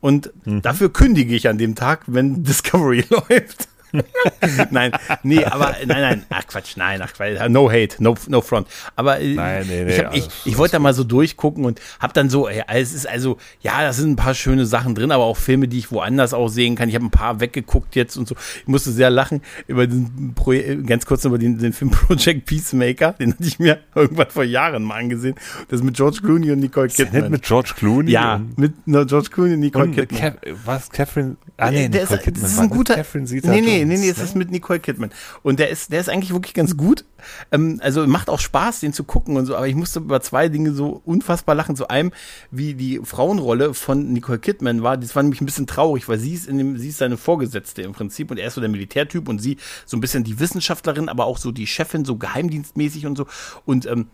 Und dafür kündige ich an dem Tag, wenn Discovery läuft. nein, nee, aber nein, nein, ach Quatsch, nein, ach Quatsch, no hate, no, no front. Aber äh, Nein, nee, nee, ich, hab, ich, ich wollte da mal so durchgucken und hab dann so, ja, es ist also, ja, da sind ein paar schöne Sachen drin, aber auch Filme, die ich woanders auch sehen kann. Ich habe ein paar weggeguckt jetzt und so. Ich musste sehr lachen über den Pro ganz kurz über den, den Film Project Peacemaker, den hatte ich mir irgendwann vor Jahren mal angesehen. Das mit George Clooney und Nicole Kidman. nicht mit George Clooney? ja, mit no, George Clooney und Nicole und Kidman. Kev, was? Catherine? Ah, nee, der Nicole ist, Kidman. das ist ein guter. Catherine nee, Zeta nee, nee, nee, es ne? ist mit Nicole Kidman. Und der ist, der ist eigentlich wirklich ganz gut. Ähm, also macht auch Spaß, den zu gucken und so, aber ich musste über zwei Dinge so unfassbar lachen. Zu einem, wie die Frauenrolle von Nicole Kidman war, das war nämlich ein bisschen traurig, weil sie ist in dem, sie ist seine Vorgesetzte im Prinzip und er ist so der Militärtyp und sie so ein bisschen die Wissenschaftlerin, aber auch so die Chefin, so geheimdienstmäßig und so. Und ähm, äh,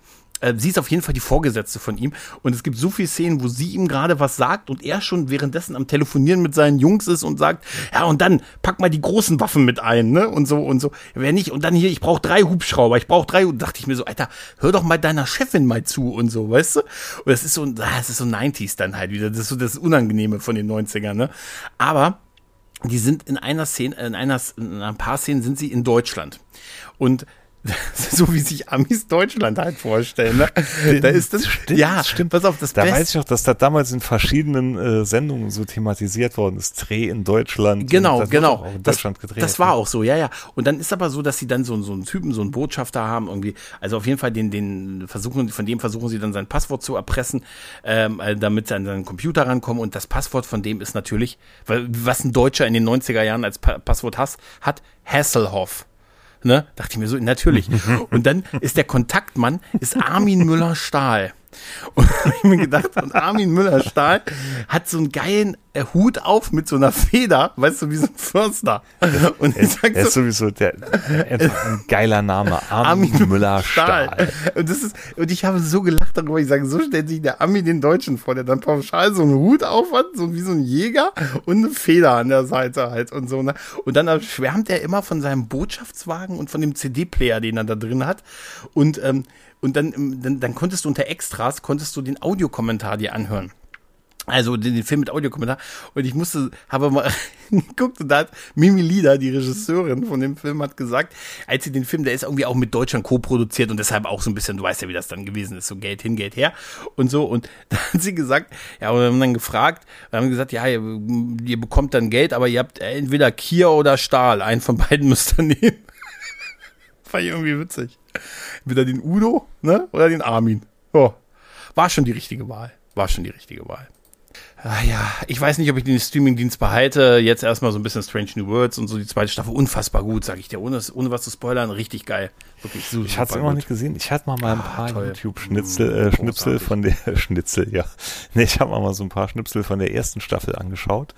sie ist auf jeden Fall die Vorgesetzte von ihm. Und es gibt so viele Szenen, wo sie ihm gerade was sagt und er schon währenddessen am Telefonieren mit seinen Jungs ist und sagt, ja, und dann pack mal die großen Waffen mit ein, ne? Und so und so. Wer nicht, und dann hier, ich brauche drei Hubschrauber, ich brauche drei. Und dachte ich mir so, Alter, hör doch mal deiner Chefin mal zu und so, weißt du? Und das ist so, ah, das ist so 90s dann halt wieder. Das ist so das Unangenehme von den 90ern, ne? Aber die sind in einer Szene, in einer, in ein paar Szenen sind sie in Deutschland. Und so wie sich Amis Deutschland halt vorstellen. Ne? Da ist das, Stimmt, ja, stimmt. pass auf, das Da Beste- weiß ich auch, dass das damals in verschiedenen äh, Sendungen so thematisiert worden ist. Dreh in Deutschland. Genau, das genau. in Das, Deutschland gedreht. das war ne? auch so, ja, ja. Und dann ist aber so, dass sie dann so, so einen Typen, so einen Botschafter haben, irgendwie, also auf jeden Fall den, den versuchen, von dem versuchen sie dann sein Passwort zu erpressen, ähm, äh, damit sie an seinen Computer rankommen. Und das Passwort von dem ist natürlich, weil, was ein Deutscher in den 90er Jahren als pa Passwort has, hat, Hasselhoff. Ne? Dachte ich mir so, natürlich. Und dann ist der Kontaktmann, ist Armin Müller-Stahl. Und ich mir gedacht, und Armin Müller-Stahl hat so einen geilen äh, Hut auf mit so einer Feder, weißt du, wie so ein Förster. Und ich sag Er ist so, sowieso der, einfach ein geiler Name. Armin Müller-Stahl. Und, das ist, und ich habe so gelacht darüber. Ich sage, so stellt sich der Ami den Deutschen vor, der dann pauschal so einen Hut auf hat, so wie so ein Jäger und eine Feder an der Seite halt und so. Ne? Und dann schwärmt er immer von seinem Botschaftswagen und von dem CD-Player, den er da drin hat. Und, ähm, und dann, ähm, dann, dann konntest du unter Extras, konntest du den Audiokommentar dir anhören. Also den, den Film mit Audiokommentar. Und ich musste, habe mal geguckt und da hat Mimi Lieder, die Regisseurin von dem Film, hat gesagt, als sie den Film, der ist irgendwie auch mit Deutschland co-produziert und deshalb auch so ein bisschen, du weißt ja, wie das dann gewesen ist, so Geld hin, Geld her und so. Und da hat sie gesagt, ja, und wir haben dann gefragt, wir haben gesagt, ja, ihr, ihr bekommt dann Geld, aber ihr habt entweder Kier oder Stahl. Einen von beiden müsst ihr nehmen. Ich irgendwie witzig. Entweder den Udo, ne, oder den Armin. Oh, war schon die richtige Wahl. War schon die richtige Wahl. Ah ja, ich weiß nicht, ob ich den Streamingdienst behalte. Jetzt erstmal so ein bisschen Strange New Worlds und so die zweite Staffel. Unfassbar gut, sag ich dir. Ohne, ohne was zu spoilern, richtig geil. Wirklich super. Ich hatte es immer noch nicht gesehen. Ich hatte mal, mal ein Ah, paar toll. YouTube-Schnitzel, Mm, äh, Schnipsel von der Schnitzel, ja. Nee, ich habe mal so ein paar Schnipsel von der ersten Staffel angeschaut.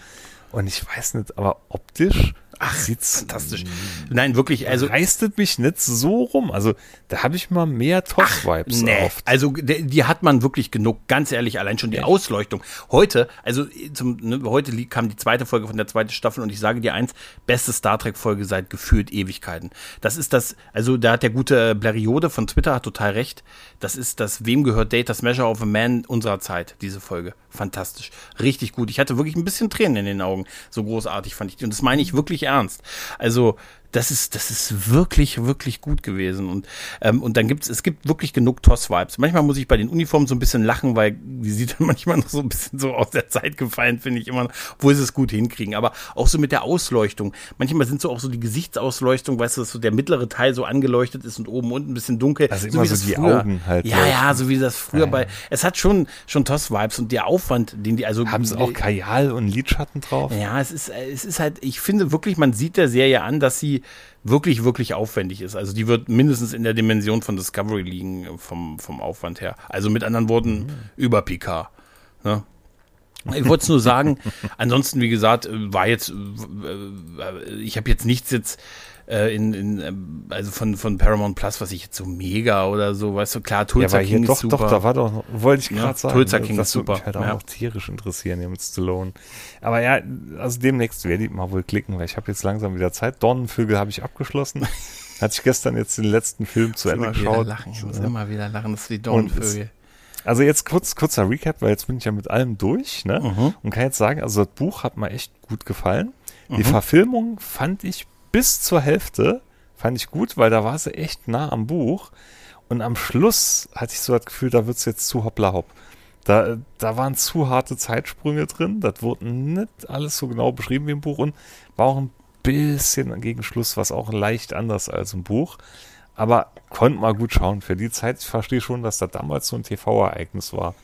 Und ich weiß nicht, aber optisch Ach, sieht's fantastisch. Nein, wirklich, also reißt es mich nicht so rum. Also da habe ich mal mehr Toss-Vibes Nee, oft. also die, hat man wirklich genug, ganz ehrlich, allein schon die Ausleuchtung. Heute, also zum, ne, heute kam die zweite Folge von der zweiten Staffel und ich sage dir eins, beste Star Trek Folge seit gefühlt Ewigkeiten. Das ist das, also da hat der gute Bleriode von Twitter hat total recht. Das ist das Wem gehört Data's Measure of a Man unserer Zeit, diese Folge. Fantastisch. Richtig gut. Ich hatte wirklich ein bisschen Tränen in den Augen. So großartig fand ich die. Und das meine ich wirklich ernst. Also, das ist, das ist wirklich, wirklich gut gewesen. Und, ähm, und dann gibt's, es gibt wirklich genug Toss-Vibes. Manchmal muss ich bei den Uniformen so ein bisschen lachen, weil die sieht dann manchmal noch so ein bisschen so aus der Zeit gefallen, finde ich immer, obwohl sie es gut hinkriegen. Aber auch so mit der Ausleuchtung. Manchmal sind so auch so die Gesichtsausleuchtung, weißt du, dass so der mittlere Teil so angeleuchtet ist und oben unten ein bisschen dunkel. Also immer wie so die früher- Augen halt Ja, leuchten. ja, so wie das früher Ja, ja. bei, es hat schon, schon Toss-Vibes und der Aufwand, den die, also. Haben sie auch Kajal und Lidschatten drauf? Ja, es ist, es ist halt, ich finde wirklich, man sieht der Serie an, dass sie wirklich, wirklich aufwendig ist. Also die wird mindestens in der Dimension von Discovery liegen, äh, vom, vom Aufwand her. Also mit anderen Worten, über Picard. Ne? Ich wollte es nur sagen, ansonsten, wie gesagt, äh, war jetzt, äh, ich habe jetzt nichts jetzt äh, in, in ähm, also von, von Paramount Plus, was ich jetzt so mega oder so, weißt du, klar, Ja, Tulsa hier King doch, ist super. doch, da war doch, wollte ich Ja, gerade sagen. Tulsa King das ist würde super, mich halt auch ja. noch tierisch interessieren hier mit Stallone. Aber ja, also demnächst werde ich mal wohl klicken, weil ich habe jetzt langsam wieder Zeit. Dornenvögel habe ich abgeschlossen. Hatte ich gestern jetzt den letzten Film zu Ende geschaut. lachen, ich muss Ja. immer wieder lachen, das ist die es- Dornvögel. Also jetzt kurz, kurzer Recap, weil jetzt bin ich ja mit allem durch, ne? Mhm. Und kann jetzt sagen, also das Buch hat mir echt gut gefallen. Die Verfilmung fand ich bis zur Hälfte fand ich gut, weil da war sie echt nah am Buch. Und am Schluss hatte ich so das Gefühl, da wird es jetzt zu hoppla hopp. Da, da waren zu harte Zeitsprünge drin. Das wurde nicht alles so genau beschrieben wie im Buch und war auch ein bisschen gegen Schluss, was auch leicht anders als im Buch. Aber konnte mal gut schauen. Für die Zeit, ich verstehe schon, dass das damals so ein TV-Ereignis war.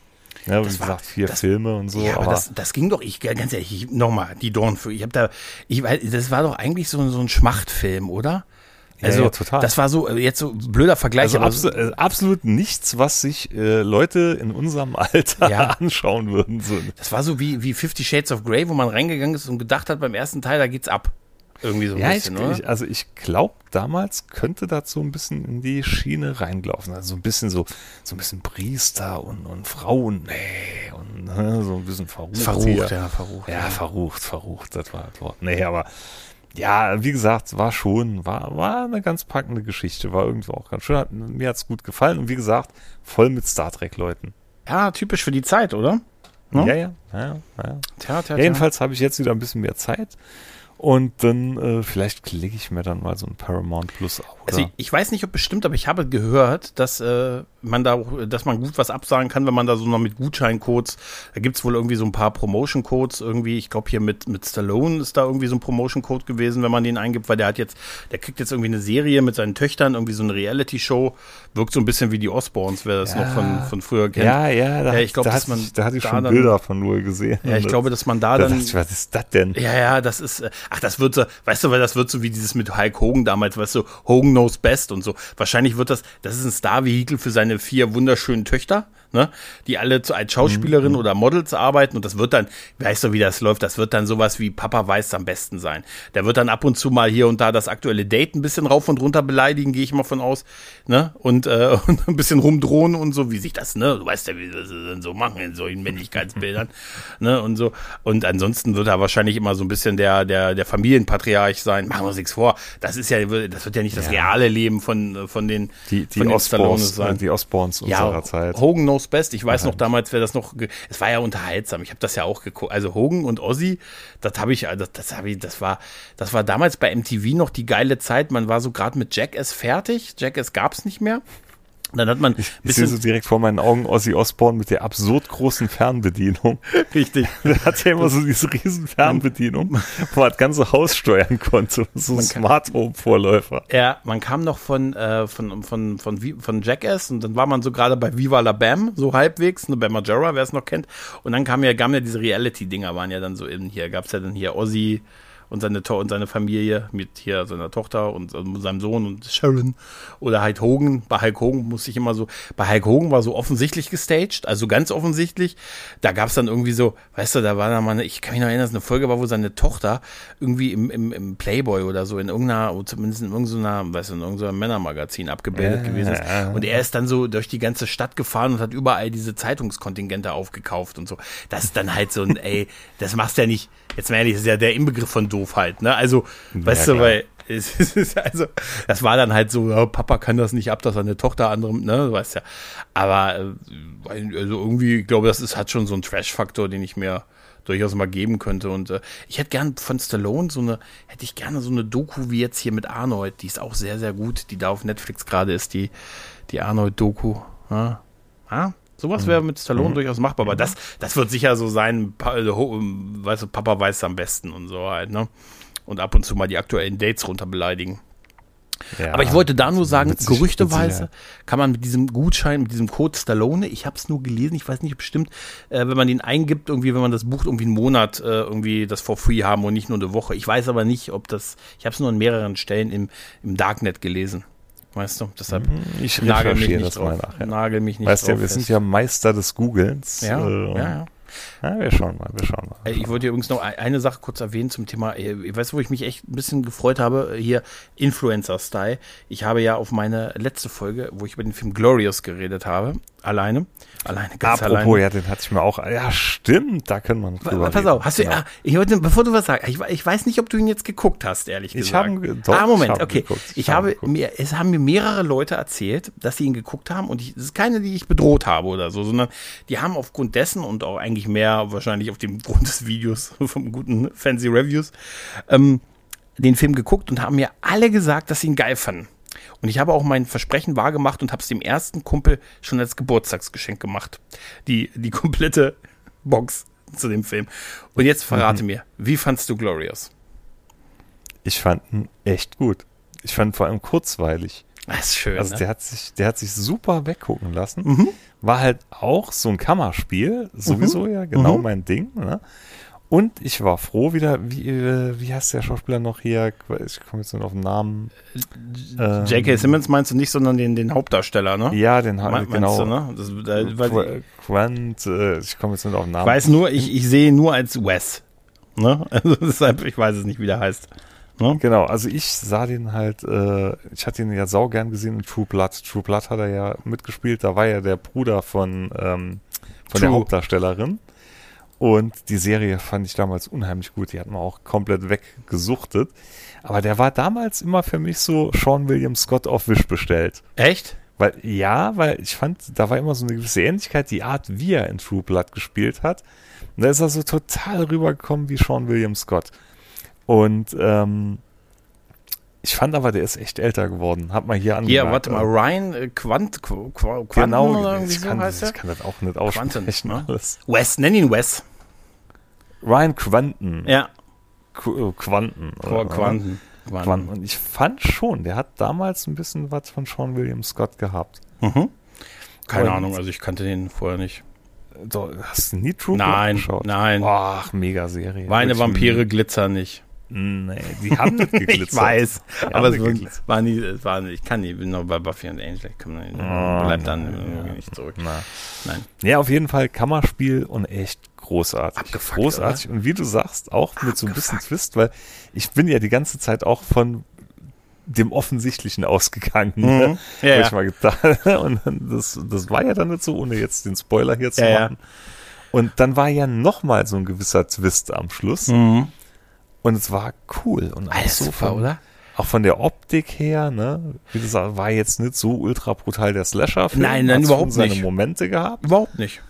Ja, wie Das war- gesagt, vier das- Filme und so. ja, aber, aber das, das ging doch, ich ganz ehrlich, ich, nochmal, die Dornfüße. Ich habe da, ich weiß, das war doch eigentlich so, so ein Schmachtfilm, oder? Ja, Also, ja, total. das war so, äh, jetzt so blöder Vergleich, also aber abso äh, absolut nichts, was sich äh, Leute in unserem Alter Ja. anschauen würden. So. das war so wie, wie Fifty Shades of Grey, wo man reingegangen ist und gedacht hat, beim ersten Teil, da geht's ab. Irgendwie so ein Ja, ich, bisschen, oder? ich, also ich glaube, damals könnte das so ein bisschen in die Schiene reingelaufen. Also so ein bisschen so, so ein bisschen Priester und, und Frauen, nee, und ne, so ein bisschen verrucht. verrucht, ja, verrucht. Ja, verrucht, verrucht, das war das Wort. Nee, aber ja, wie gesagt, war schon, war, war eine ganz packende Geschichte, war irgendwo auch ganz schön. Hat, mir hat's gut gefallen und wie gesagt, voll mit Star Trek-Leuten. Ja, typisch für die Zeit, oder? Ne? Ja, ja, ja, ja. ja. Tja, tja, Ja, jedenfalls habe ich jetzt wieder ein bisschen mehr Zeit. Und dann, äh, vielleicht klicke ich mir dann mal so ein Paramount Plus auch. Also ich, ich weiß nicht, ob bestimmt, aber ich habe gehört, dass äh, man da, dass man gut was absagen kann, wenn man da so noch mit Gutscheincodes, da gibt's wohl irgendwie so ein paar Promotion-Codes irgendwie, ich glaube hier mit, mit Stallone ist da irgendwie so ein Promotion-Code gewesen, wenn man den eingibt, weil der hat jetzt, der kriegt jetzt irgendwie eine Serie mit seinen Töchtern, irgendwie so eine Reality-Show, wirkt so ein bisschen wie die Osborns, wer das Ja. noch von, von früher kennt. ja, ja, da, Ja, ich glaub, da, dass hatte man ich, da hatte ich da schon dann- Bilder von nur gesehen. Ja, ich glaube, dass man da da dann. ich, was ist das denn? Ja, ja, das ist, äh, ach, das wird so, weißt du, weil das wird so wie dieses mit Hulk Hogan damals, weißt du, Hogan knows best und so. Wahrscheinlich wird das, das ist ein Star-Vehikel für seine vier wunderschönen Töchter, ne, die alle zu, als Schauspielerin oder Models arbeiten und das wird dann, weißt du, wie das läuft, das wird dann sowas wie Papa weiß am besten sein. Der wird dann ab und zu mal hier und da das aktuelle Date ein bisschen rauf und runter beleidigen, gehe ich mal von aus, ne, und, äh, und ein bisschen rumdrohen und so, wie sich das, ne, du weißt ja, wie sie das dann so machen in solchen Männlichkeitsbildern, ne, und so. Und ansonsten wird er wahrscheinlich immer so ein bisschen der, der, der Familienpatriarch sein. Machen wir uns nichts vor. Das ist ja, das wird ja nicht das reale Leben von, von den, Die, die, von den Osborns, äh, die Osborns unserer Zeit. Hogan knows best. Ich weiß noch damals, wer das noch. Es war ja unterhaltsam. Ich habe das ja auch geguckt. Also Hogan und Ozzy, das habe ich, das, das habe ich, das war, das war damals bei MTV noch die geile Zeit. Man war so gerade mit Jackass fertig. Jackass gab's nicht mehr. Dann hat man ein Ich sehe so direkt vor meinen Augen Ozzy Osbourne mit der absurd großen Fernbedienung. richtig. Der hat ja immer so diese riesen Fernbedienung, wo man das ganze Haus steuern konnte. So ein Smart Home Vorläufer. Ja, man kam noch von, äh, von, von, von, Vi- von Jackass und dann war man so gerade bei Viva la Bam, so halbwegs, ne, bei Majora, wer es noch kennt. Und dann kam ja, kamen ja diese Reality-Dinger, waren ja dann so in hier, gab's ja dann hier Ozzy und seine, To und seine Familie mit hier seiner Tochter und, und seinem Sohn und Sharon oder halt Hogan. Bei Hulk Hogan muss ich immer so, bei Hulk Hogan war so offensichtlich gestaged, also ganz offensichtlich. Da gab's dann irgendwie so, weißt du, da war da mal, eine, ich kann mich noch erinnern, dass eine Folge war, wo seine Tochter irgendwie im, im, im Playboy oder so in irgendeiner, oder zumindest in irgendeiner, weißt du, in irgendeinem Männermagazin abgebildet Ja, gewesen ist. ja. Und er ist dann so durch die ganze Stadt gefahren und hat überall diese Zeitungskontingente aufgekauft und so. Das ist dann halt so ein, ey, das machst du ja nicht, jetzt mal ehrlich, das ist ja der Inbegriff von Doofheit, ne? Also, weißt du, klar. weil es ist also, das war dann halt so, ja, Papa kann das nicht ab, dass seine Tochter anderem, ne, du weißt ja. Aber äh, also irgendwie, ich glaube, das ist, hat schon so einen Trash-Faktor, den ich mir durchaus mal geben könnte. Und äh, ich hätte gern von Stallone so eine, hätte ich gerne so eine Doku wie jetzt hier mit Arnold, die ist auch sehr, sehr gut, die da auf Netflix gerade ist, die, die Arnold-Doku. Ja? Ja? Sowas wäre mit Stallone durchaus machbar, aber das, das wird sicher so sein, ho- weißt du, Papa weiß am besten und so halt, ne? Und ab und zu mal die aktuellen Dates runter beleidigen. Ja, Aber ich wollte da nur sagen, Sich- gerüchteweise mit Sicherheit. kann man mit diesem Gutschein, mit diesem Code Stallone, ich habe es nur gelesen, ich weiß nicht bestimmt, äh, wenn man den eingibt, irgendwie, wenn man das bucht, irgendwie einen Monat äh, irgendwie das for free haben und nicht nur eine Woche. Ich weiß aber nicht, ob das, ich habe es nur an mehreren Stellen im, im Darknet gelesen. Weißt du, deshalb Ich nagel mich nicht das drauf. mal nachher. Nagel mich nicht Weißt drauf ja, wir fest. sind ja Meister des Googlens. ja, äh, ja, ja. Ja, wir schauen mal, wir schauen mal. Ich wollte übrigens noch ein- eine Sache kurz erwähnen zum Thema, äh, ich weiß, wo ich mich echt ein bisschen gefreut habe, hier Influencer-Style. Ich habe ja auf meine letzte Folge, wo ich über den Film Glorious geredet habe, alleine, alleine, ganz Apropos, alleine. ja, den hatte ich mir auch. Ja, stimmt, da können wir noch drüber Pass auf, hast du, Ja. ah, ich wollte, bevor du was sagst, ich, ich weiß nicht, ob du ihn jetzt geguckt hast, ehrlich Ich gesagt. habe ihn ge- doch, ah, ich Moment, habe ihn okay. geguckt, ich Ich habe habe geguckt. mir, es haben mir mehrere Leute erzählt, dass sie ihn geguckt haben und ich, es ist keine, die ich bedroht habe oder so, sondern die haben aufgrund dessen und auch eigentlich mehr wahrscheinlich auf dem Grund des Videos vom guten Fancy Reviews, ähm, den Film geguckt und haben mir alle gesagt, dass sie ihn geil fanden. Und ich habe auch mein Versprechen wahrgemacht und habe es dem ersten Kumpel schon als Geburtstagsgeschenk gemacht. Die, die komplette Box zu dem Film. Und jetzt verrate mhm. mir, wie fandst du Glorious? Ich fand ihn echt gut. Ich fand ihn vor allem kurzweilig. Das ist schön. Also ne? der hat sich, der hat sich super weggucken lassen. Mhm. War halt auch so ein Kammerspiel, sowieso mhm. ja genau mhm. mein Ding. Ne? Und ich war froh wieder, wie, äh, wie heißt der Schauspieler noch hier? Ich komme jetzt nicht auf den Namen. Ähm, J.K. Simmons meinst du nicht, sondern den, den Hauptdarsteller, ne? Ja, den Me genau. Du, ne? das, äh, Quant, äh, ich komme jetzt nicht auf den Namen. Ich weiß nur, ich, ich sehe ihn nur als Wes. Ne? Also deshalb, ich weiß es nicht, wie der heißt. Ne? Genau, also ich sah den halt, äh, ich hatte ihn ja saugern gesehen in True Blood. True Blood hat er ja mitgespielt, da war ja der Bruder von, ähm, von der Hauptdarstellerin. Und die Serie fand ich damals unheimlich gut. Die hat man auch komplett weggesuchtet. Aber der war damals immer für mich so Sean William Scott auf Wish bestellt. Echt? Weil, ja, weil ich fand, da war immer so eine gewisse Ähnlichkeit, die Art, wie er in True Blood gespielt hat. Und da ist er so total rübergekommen wie Sean William Scott. Und ähm, ich fand aber, der ist echt älter geworden. Hat man hier angemerkt. Ja, warte mal, Ryan äh, Quant, Qu Qu Quanten genau, oder ich, so kann, heißt ich kann das auch nicht aussprechen. Quanten, ne? Wes, nenn ihn Wes. Ryan Quanten. Ja. Qu äh, Quanten. Oder, Quanten. Quanten. Und ich fand schon, der hat damals ein bisschen was von Sean William Scott gehabt. Mhm. Keine Und Ahnung, also ich kannte den vorher nicht. So, hast du nie True Nein, nein. Ach, mega Serie. Meine Vampire glitzern nicht. Nee, die haben nicht geglitzert. ich weiß, die aber es war, war nie, es war, ich kann nicht, bin noch bei Buffy und Angel, ich nicht, oh, bleib dann ja, nicht zurück. Na. Nein. Ja, auf jeden Fall Kammerspiel und echt großartig. Abgefuckt, großartig. Oder? Und wie du sagst, auch Abgefuckt. mit so ein bisschen Twist, weil ich bin ja die ganze Zeit auch von dem Offensichtlichen ausgegangen. Mhm. Ne? Ja, ja. Ich mal gedacht. Und das, das war ja dann nicht so, ohne jetzt den Spoiler hier zu ja, machen. Und dann war ja nochmal so ein gewisser Twist am Schluss. Mhm. Und es war cool. Und alles so von, oder? Auch von der Optik her, ne? Wie gesagt, war jetzt nicht so ultra brutal der Slasher-Film. Nein, nein, überhaupt seine nicht. Momente gehabt. Überhaupt nicht.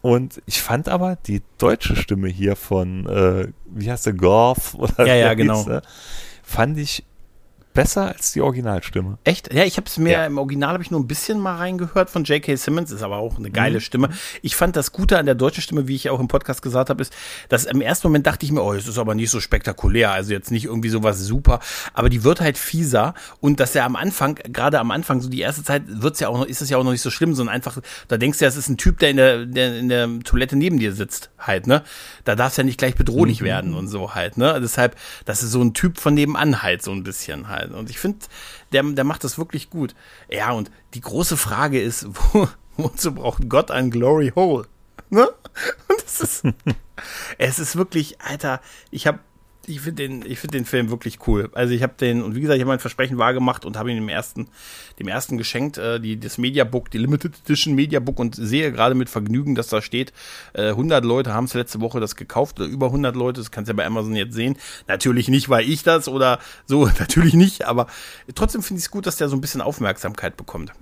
Und ich fand aber die deutsche Stimme hier von, äh, wie heißt der, Gorf? Oder ja, ja, genau. Hieß, fand ich besser als die Originalstimme. Echt? Ja, ich habe es mir ja. im Original habe ich nur ein bisschen mal reingehört von J.K. Simmons, ist aber auch eine geile mhm. Stimme. Ich fand das Gute an der deutschen Stimme, wie ich auch im Podcast gesagt habe, ist, dass im ersten Moment dachte ich mir, oh, es ist aber nicht so spektakulär, also jetzt nicht irgendwie sowas super, aber die wird halt fieser und dass er am Anfang, gerade am Anfang, so die erste Zeit, wird's ja auch noch, ist es ja auch noch nicht so schlimm, sondern einfach, da denkst du ja, es ist ein Typ, der in der, der in der Toilette neben dir sitzt, halt, ne? Da darf es ja nicht gleich bedrohlich mhm. werden und so halt, ne? Deshalb, das ist so ein Typ von nebenan halt, so ein bisschen halt. Und ich finde, der, der macht das wirklich gut. Ja, und die große Frage ist, wo, wozu braucht Gott ein Glory Hole? Ne? Und das ist, es ist wirklich, Alter, ich habe ich finde den, ich finde den Film wirklich cool. Also ich habe den, und wie gesagt, ich habe mein Versprechen wahrgemacht und habe ihn dem ersten, dem ersten geschenkt, äh, die, das Mediabook, die Limited Edition Mediabook und sehe gerade mit Vergnügen, dass da steht, äh, 100 Leute haben es letzte Woche das gekauft, oder über 100 Leute, das kannst du ja bei Amazon jetzt sehen. Natürlich nicht, weil ich das oder so, natürlich nicht, aber trotzdem finde ich es gut, dass der so ein bisschen Aufmerksamkeit bekommt.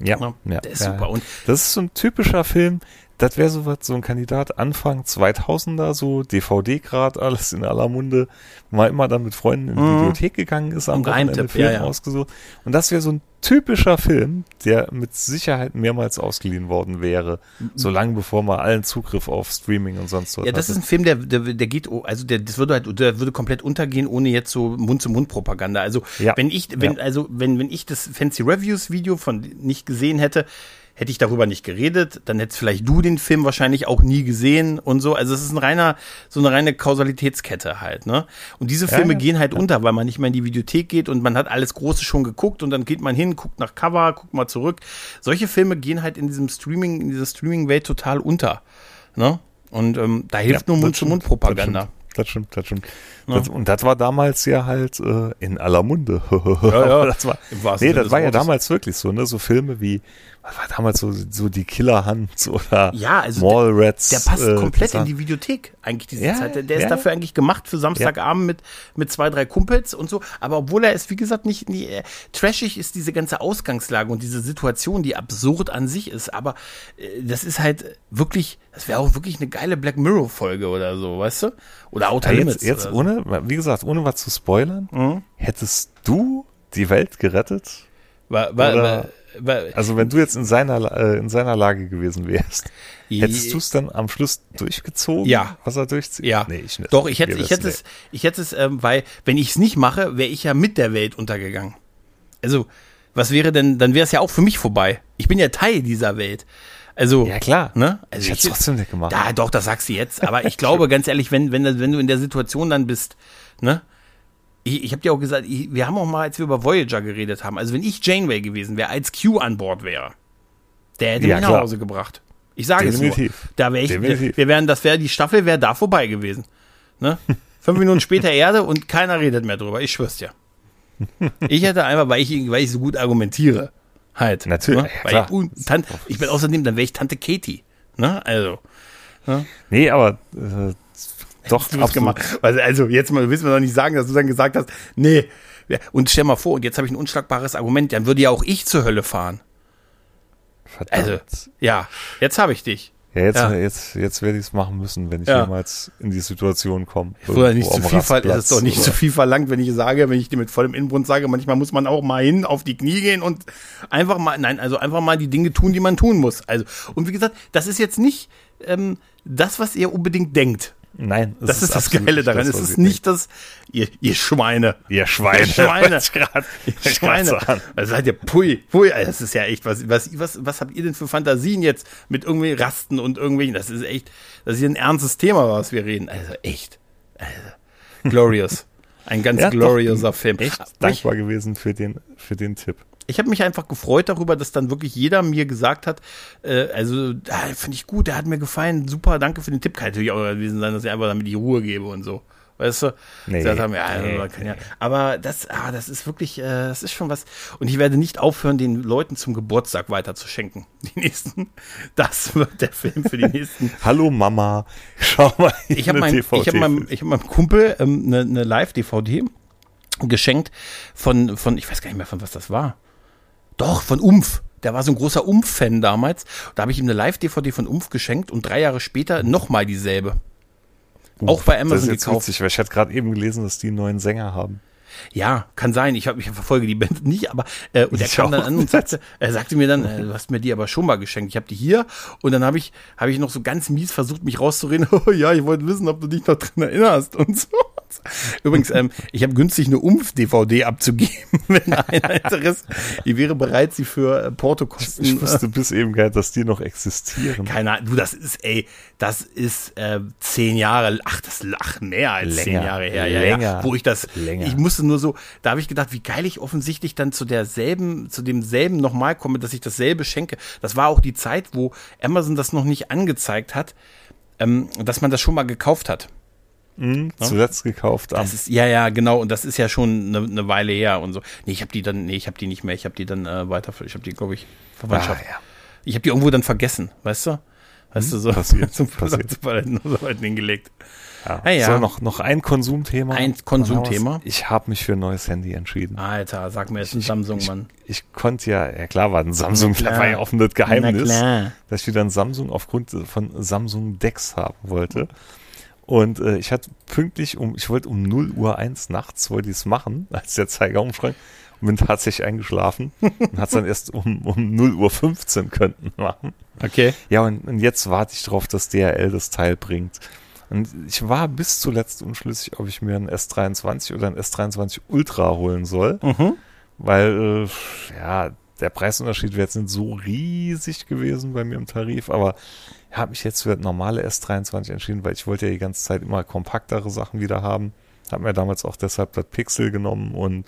Ja, ja, der ist ja, super. Und das ist so ein typischer Film, das wäre so was, so ein Kandidat Anfang 2000er, so DVD-Grad, alles in aller Munde, mal immer dann mit Freunden in die mhm. Bibliothek gegangen ist, am Wochenende Film ja, ja. ausgesucht. Und das wäre so ein typischer Film, der mit Sicherheit mehrmals ausgeliehen worden wäre, mhm. so lange bevor man allen Zugriff auf Streaming und sonst was Ja, das hatte. ist ein Film, der, der, der geht, also der, das würde halt, der würde komplett untergehen, ohne jetzt so Mund-zu-Mund-Propaganda. Also, ja. wenn ich, wenn, also, wenn, wenn ich das Fancy Reviews Video von nicht gesehen hätte, hätte ich darüber nicht geredet, dann hättest vielleicht du den Film wahrscheinlich auch nie gesehen und so. Also es ist ein reiner, so eine reine Kausalitätskette halt, ne? Und diese Filme ja, ja. gehen halt ja. unter, weil man nicht mehr in die Videothek geht und man hat alles Große schon geguckt und dann geht man hin, guckt nach Cover, guckt mal zurück. Solche Filme gehen halt in diesem Streaming, in dieser Streaming-Welt total unter, ne? Und ähm, da hilft nur Mund-zu-Mund-Propaganda das stimmt, das stimmt. Ja. Das, und das war damals ja halt äh, in aller Munde. ja, ja. das war, nee, das war ja damals wirklich so, ne? So Filme wie, was war damals so, so die Killerhand oder Ja, also Mallrats. Der passt äh, komplett in die Videothek, eigentlich diese Ja, Zeit. Der, der ja, ist dafür eigentlich gemacht für Samstagabend mit, mit zwei, drei Kumpels und so. Aber obwohl er ist, wie gesagt, nicht, nie, äh, trashig ist diese ganze Ausgangslage und diese Situation, die absurd an sich ist. Aber äh, das ist halt wirklich, das wäre auch wirklich eine geile Black Mirror-Folge oder so, weißt du? Oder Outer Ja, Limits. jetzt, jetzt so. ohne, wie gesagt, ohne was zu spoilern, Mhm. hättest du die Welt gerettet? War, war, war, Also wenn du jetzt in seiner, äh, in seiner Lage gewesen wärst, hättest du es dann am Schluss durchgezogen? Ja. Was er durchzieht? Ja, Nee, ich nicht. doch, ich hätte, ich hätte es, ich hätte es, ähm, weil, wenn ich es nicht mache, wäre ich ja mit der Welt untergegangen. Also, was wäre denn, dann wäre es ja auch für mich vorbei. Ich bin ja Teil dieser Welt. Also, Ja, klar. ne? Also Ich hätte es trotzdem nicht gemacht. Ja, doch, das sagst du jetzt. Aber ich glaube, ganz ehrlich, wenn, wenn, wenn du in der Situation dann bist, ne? Ich, ich habe dir auch gesagt, ich, wir haben auch mal, als wir über Voyager geredet haben, also wenn ich Janeway gewesen wäre, als Q an Bord wäre, der hätte Ja, mich nach klar. Hause gebracht. Ich sage es nur. Da wäre ich, Definitiv. wir wären, das wäre, die Staffel wäre da vorbei gewesen. Ne? Fünf Minuten später Erde und keiner redet mehr drüber. Ich schwör's dir. Ich hätte einfach, weil ich, weil ich so gut argumentiere, halt. Natürlich, Ne? Weil klar. ich, und Tan- ich bin außerdem, dann wäre ich Tante Katie. Ne? Also. Nee, aber äh, doch, Du gemacht. Also, jetzt mal, willst du mir doch nicht sagen, dass du dann gesagt hast, nee. Und stell mal vor, und jetzt habe ich ein unschlagbares Argument, dann würde ja auch ich zur Hölle fahren. Verdammt. Also, ja, jetzt habe ich dich. ja, jetzt, ja. jetzt, jetzt werde ich es machen müssen, wenn ich Ja. jemals in die Situation komme. Oder nicht zu viel, ver- ist es doch nicht oder- zu viel verlangt, wenn ich sage, wenn ich dir mit vollem Inbrunst sage, manchmal muss man auch mal hin, auf die Knie gehen und einfach mal, nein, also einfach mal die Dinge tun, die man tun muss. Also, und wie gesagt, das ist jetzt nicht ähm, das, was ihr unbedingt denkt. Nein, Das ist, das absolut Geile daran. das, es ist nicht das, ihr, ihr Schweine. Ihr Schweine. Ihr Schweine. Grad- Ihr Schweine. Also seid ihr, pui, pui, das ist ja echt, was, was, was, was habt ihr denn für Fantasien jetzt mit irgendwie Rasten und irgendwelchen, das ist echt, das ist ein ernstes Thema, was wir reden. Also echt. Also, glorious. Ein ganz Ja, doch, gloriouser Film. Echt Und ich, dankbar gewesen für den, für den Tipp. Ich habe mich einfach gefreut darüber, dass dann wirklich jeder mir gesagt hat, äh, also ah, finde ich gut, der hat mir gefallen, super, danke für den Tipp. Kann natürlich auch gewesen sein, dass ich einfach damit die Ruhe gebe und so. Weißt du? Nee, haben, ja, nee, man kann ja. Aber das, ah, das ist wirklich, äh, das ist schon was. Und ich werde nicht aufhören, den Leuten zum Geburtstag weiter zu schenken. Die nächsten, das wird der Film für die nächsten. Hallo Mama, schau mal. Ich habe eine mein, DVD. ich hab meinem, ich hab meinem Kumpel ähm, eine, eine Live-DVD geschenkt von, von, ich weiß gar nicht mehr, von was das war. Doch, von Umf. Der war so ein großer Umf-Fan damals. Da habe ich ihm eine Live-DVD von Umf geschenkt und drei Jahre später nochmal dieselbe. Auch bei das ist Amazon jetzt gekauft. witzig, weil ich hatte gerade eben gelesen, dass die einen neuen Sänger haben. Ja, kann sein. Ich, hab, ich verfolge die Band nicht, aber äh, und er kam dann an und sagte, er sagte mir dann, äh, du hast mir die aber schon mal geschenkt. Ich habe die hier und dann habe ich habe ich noch so ganz mies versucht, mich rauszureden. Oh, ja, ich wollte wissen, ob du dich noch dran erinnerst und so. Übrigens, ähm, ich habe günstig eine Umf-DVD abzugeben, wenn einer Interesse. Ich wäre bereit, sie für äh, Portokosten. Ich wusste bis eben gar nicht, dass die noch existieren. Keine Ahnung, du, das ist, ey, das ist äh, zehn Jahre, ach, das ach, mehr als zehn Länger, Jahre her, ja, länger, ja, wo ich das, länger. ich musste nur so, da habe ich gedacht, wie geil ich offensichtlich dann zu derselben, zu demselben nochmal komme, dass ich dasselbe schenke. Das war auch die Zeit, wo Amazon das noch nicht angezeigt hat, ähm, dass man das schon mal gekauft hat. Mhm, Zuletzt gekauft Das ist, ja, ja, genau, und das ist ja schon eine, eine Weile her und so. Nee, ich habe die dann, nee, ich habe die nicht mehr, ich habe die dann äh, weiter, ich habe die, glaube ich, Verwandtschaft. Ah, ja. Ich habe die irgendwo dann vergessen, weißt du? Weißt du, so passiert, zum passiert. Verhalten so weit hingelegt. Ja. Ah, ja. So, noch, noch ein Konsumthema. Ein Konsumthema? Ich habe mich für ein neues Handy entschieden. Alter, sag mir jetzt ein Samsung, Mann. Ich konnte ja, ja klar war ein Samsung, Na klar. da war ja offenes Geheimnis, klar. dass ich wieder ein Samsung aufgrund von Samsung Dex haben wollte. Und äh, ich hatte pünktlich um, ich wollte um 0 Uhr 1 nachts, wollte ich es machen, als der Zeiger umschrank und bin tatsächlich eingeschlafen und hat es dann erst um, um 0 Uhr 15 könnten machen. Okay. Ja, und, und jetzt warte ich drauf, dass DHL das Teil bringt. Und ich war bis zuletzt unschlüssig, ob ich mir einen S23 oder einen S23 Ultra holen soll, Mhm. weil, äh, ja, der Preisunterschied wäre jetzt nicht so riesig gewesen bei mir im Tarif, aber ich habe mich jetzt für das normale S23 entschieden, weil ich wollte ja die ganze Zeit immer kompaktere Sachen wieder haben. Hab mir damals auch deshalb das Pixel genommen und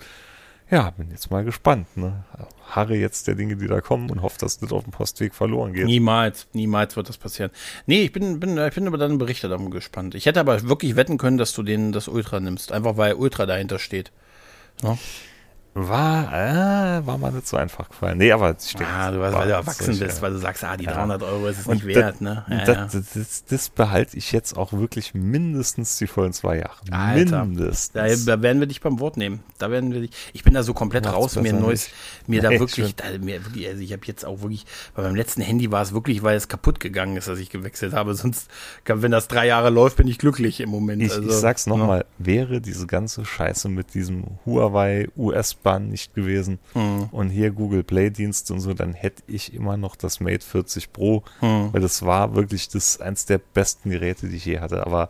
ja, bin jetzt mal gespannt. Ne? Harre jetzt der Dinge, die da kommen und hoffe, dass das auf dem Postweg verloren geht. Niemals, niemals wird das passieren. Nee, ich bin, bin, ich bin über deine Berichte dann gespannt. Ich hätte aber wirklich wetten können, dass du den, das Ultra nimmst. Einfach weil Ultra dahinter steht. Ja? War, äh, war mal nicht so einfach gefallen. Nee, aber ich denke, ah, du, hast, weil du erwachsen bist, ja. weil du sagst, ah, die ja. 300 Euro ist es nicht wert, das, ne? Ja, das, das, das, das, behalte ich jetzt auch wirklich mindestens die vollen zwei Jahre. Alter, mindestens. Da, da, werden wir dich beim Wort nehmen. Da werden wir dich. Ich bin da so komplett Macht's raus, mir neues, mir nee, da wirklich, da, mir wirklich, also ich habe jetzt auch wirklich, bei meinem letzten Handy war es wirklich, weil es kaputt gegangen ist, dass ich gewechselt habe. Sonst, wenn das drei Jahre läuft, bin ich glücklich im Moment. Ich, also, ich sag's nochmal, ne? wäre diese ganze Scheiße mit diesem Huawei US-Bahn nicht gewesen, gewesen hm. und hier Google Play Dienst und so, dann hätte ich immer noch das Mate 40 Pro, hm. weil das war wirklich das eins der besten Geräte, die ich je hatte. Aber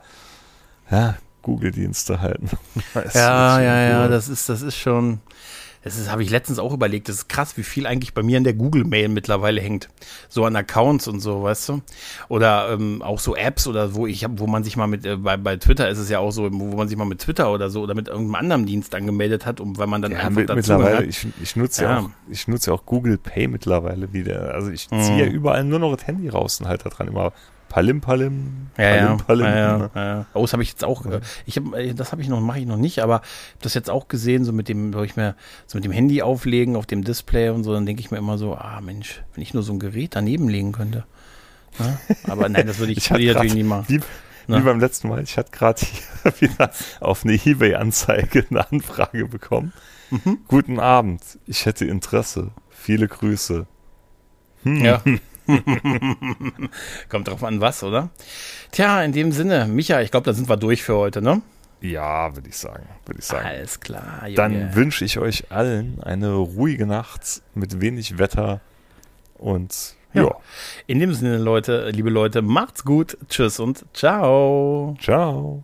ja, Google Dienste halten. ja, ja, ja, das ist, das ist schon, das habe ich letztens auch überlegt, das ist krass, wie viel eigentlich bei mir in der Google-Mail mittlerweile hängt. So an Accounts und so, weißt du? Oder ähm, auch so Apps oder wo ich habe, wo man sich mal mit, äh, bei, bei Twitter ist es ja auch so, wo man sich mal mit Twitter oder so oder mit irgendeinem anderen Dienst angemeldet hat, um weil man dann ja, einfach mit, dazu mittlerweile, hat. Ich, ich nutze ja. auch, ich nutze ja auch Google Pay mittlerweile wieder. Also ich ziehe mhm. ja überall nur noch das Handy raus und halt da dran immer Palim Palim. Ja, Palim, Palim, ja, ja, ne? ja, Oh, das habe ich jetzt auch. Ja. Ich hab, äh, das habe ich noch, mache ich noch nicht, aber habe das jetzt auch gesehen, so mit dem, wo ich mir so mit dem Handy auflegen auf dem Display und so, dann denke ich mir immer so, ah Mensch, wenn ich nur so ein Gerät daneben legen könnte. Ja? Ne? Aber nein, das würde ich, ich, würd ich natürlich nie machen. Wie, wie ne? beim letzten Mal, ich hatte gerade wieder auf eine Ebay-Anzeige eine Anfrage bekommen. Mhm. Guten Abend, ich hätte Interesse. Viele Grüße. Hm. Ja. Kommt drauf an, was, oder? Tja, in dem Sinne, Micha, ich glaube, da sind wir durch für heute, ne? Ja, würde ich sagen, würde ich sagen. Alles klar. Junge. Dann wünsche ich euch allen eine ruhige Nacht mit wenig Wetter und ja. ja. In dem Sinne, Leute, liebe Leute, macht's gut. Tschüss und ciao. Ciao.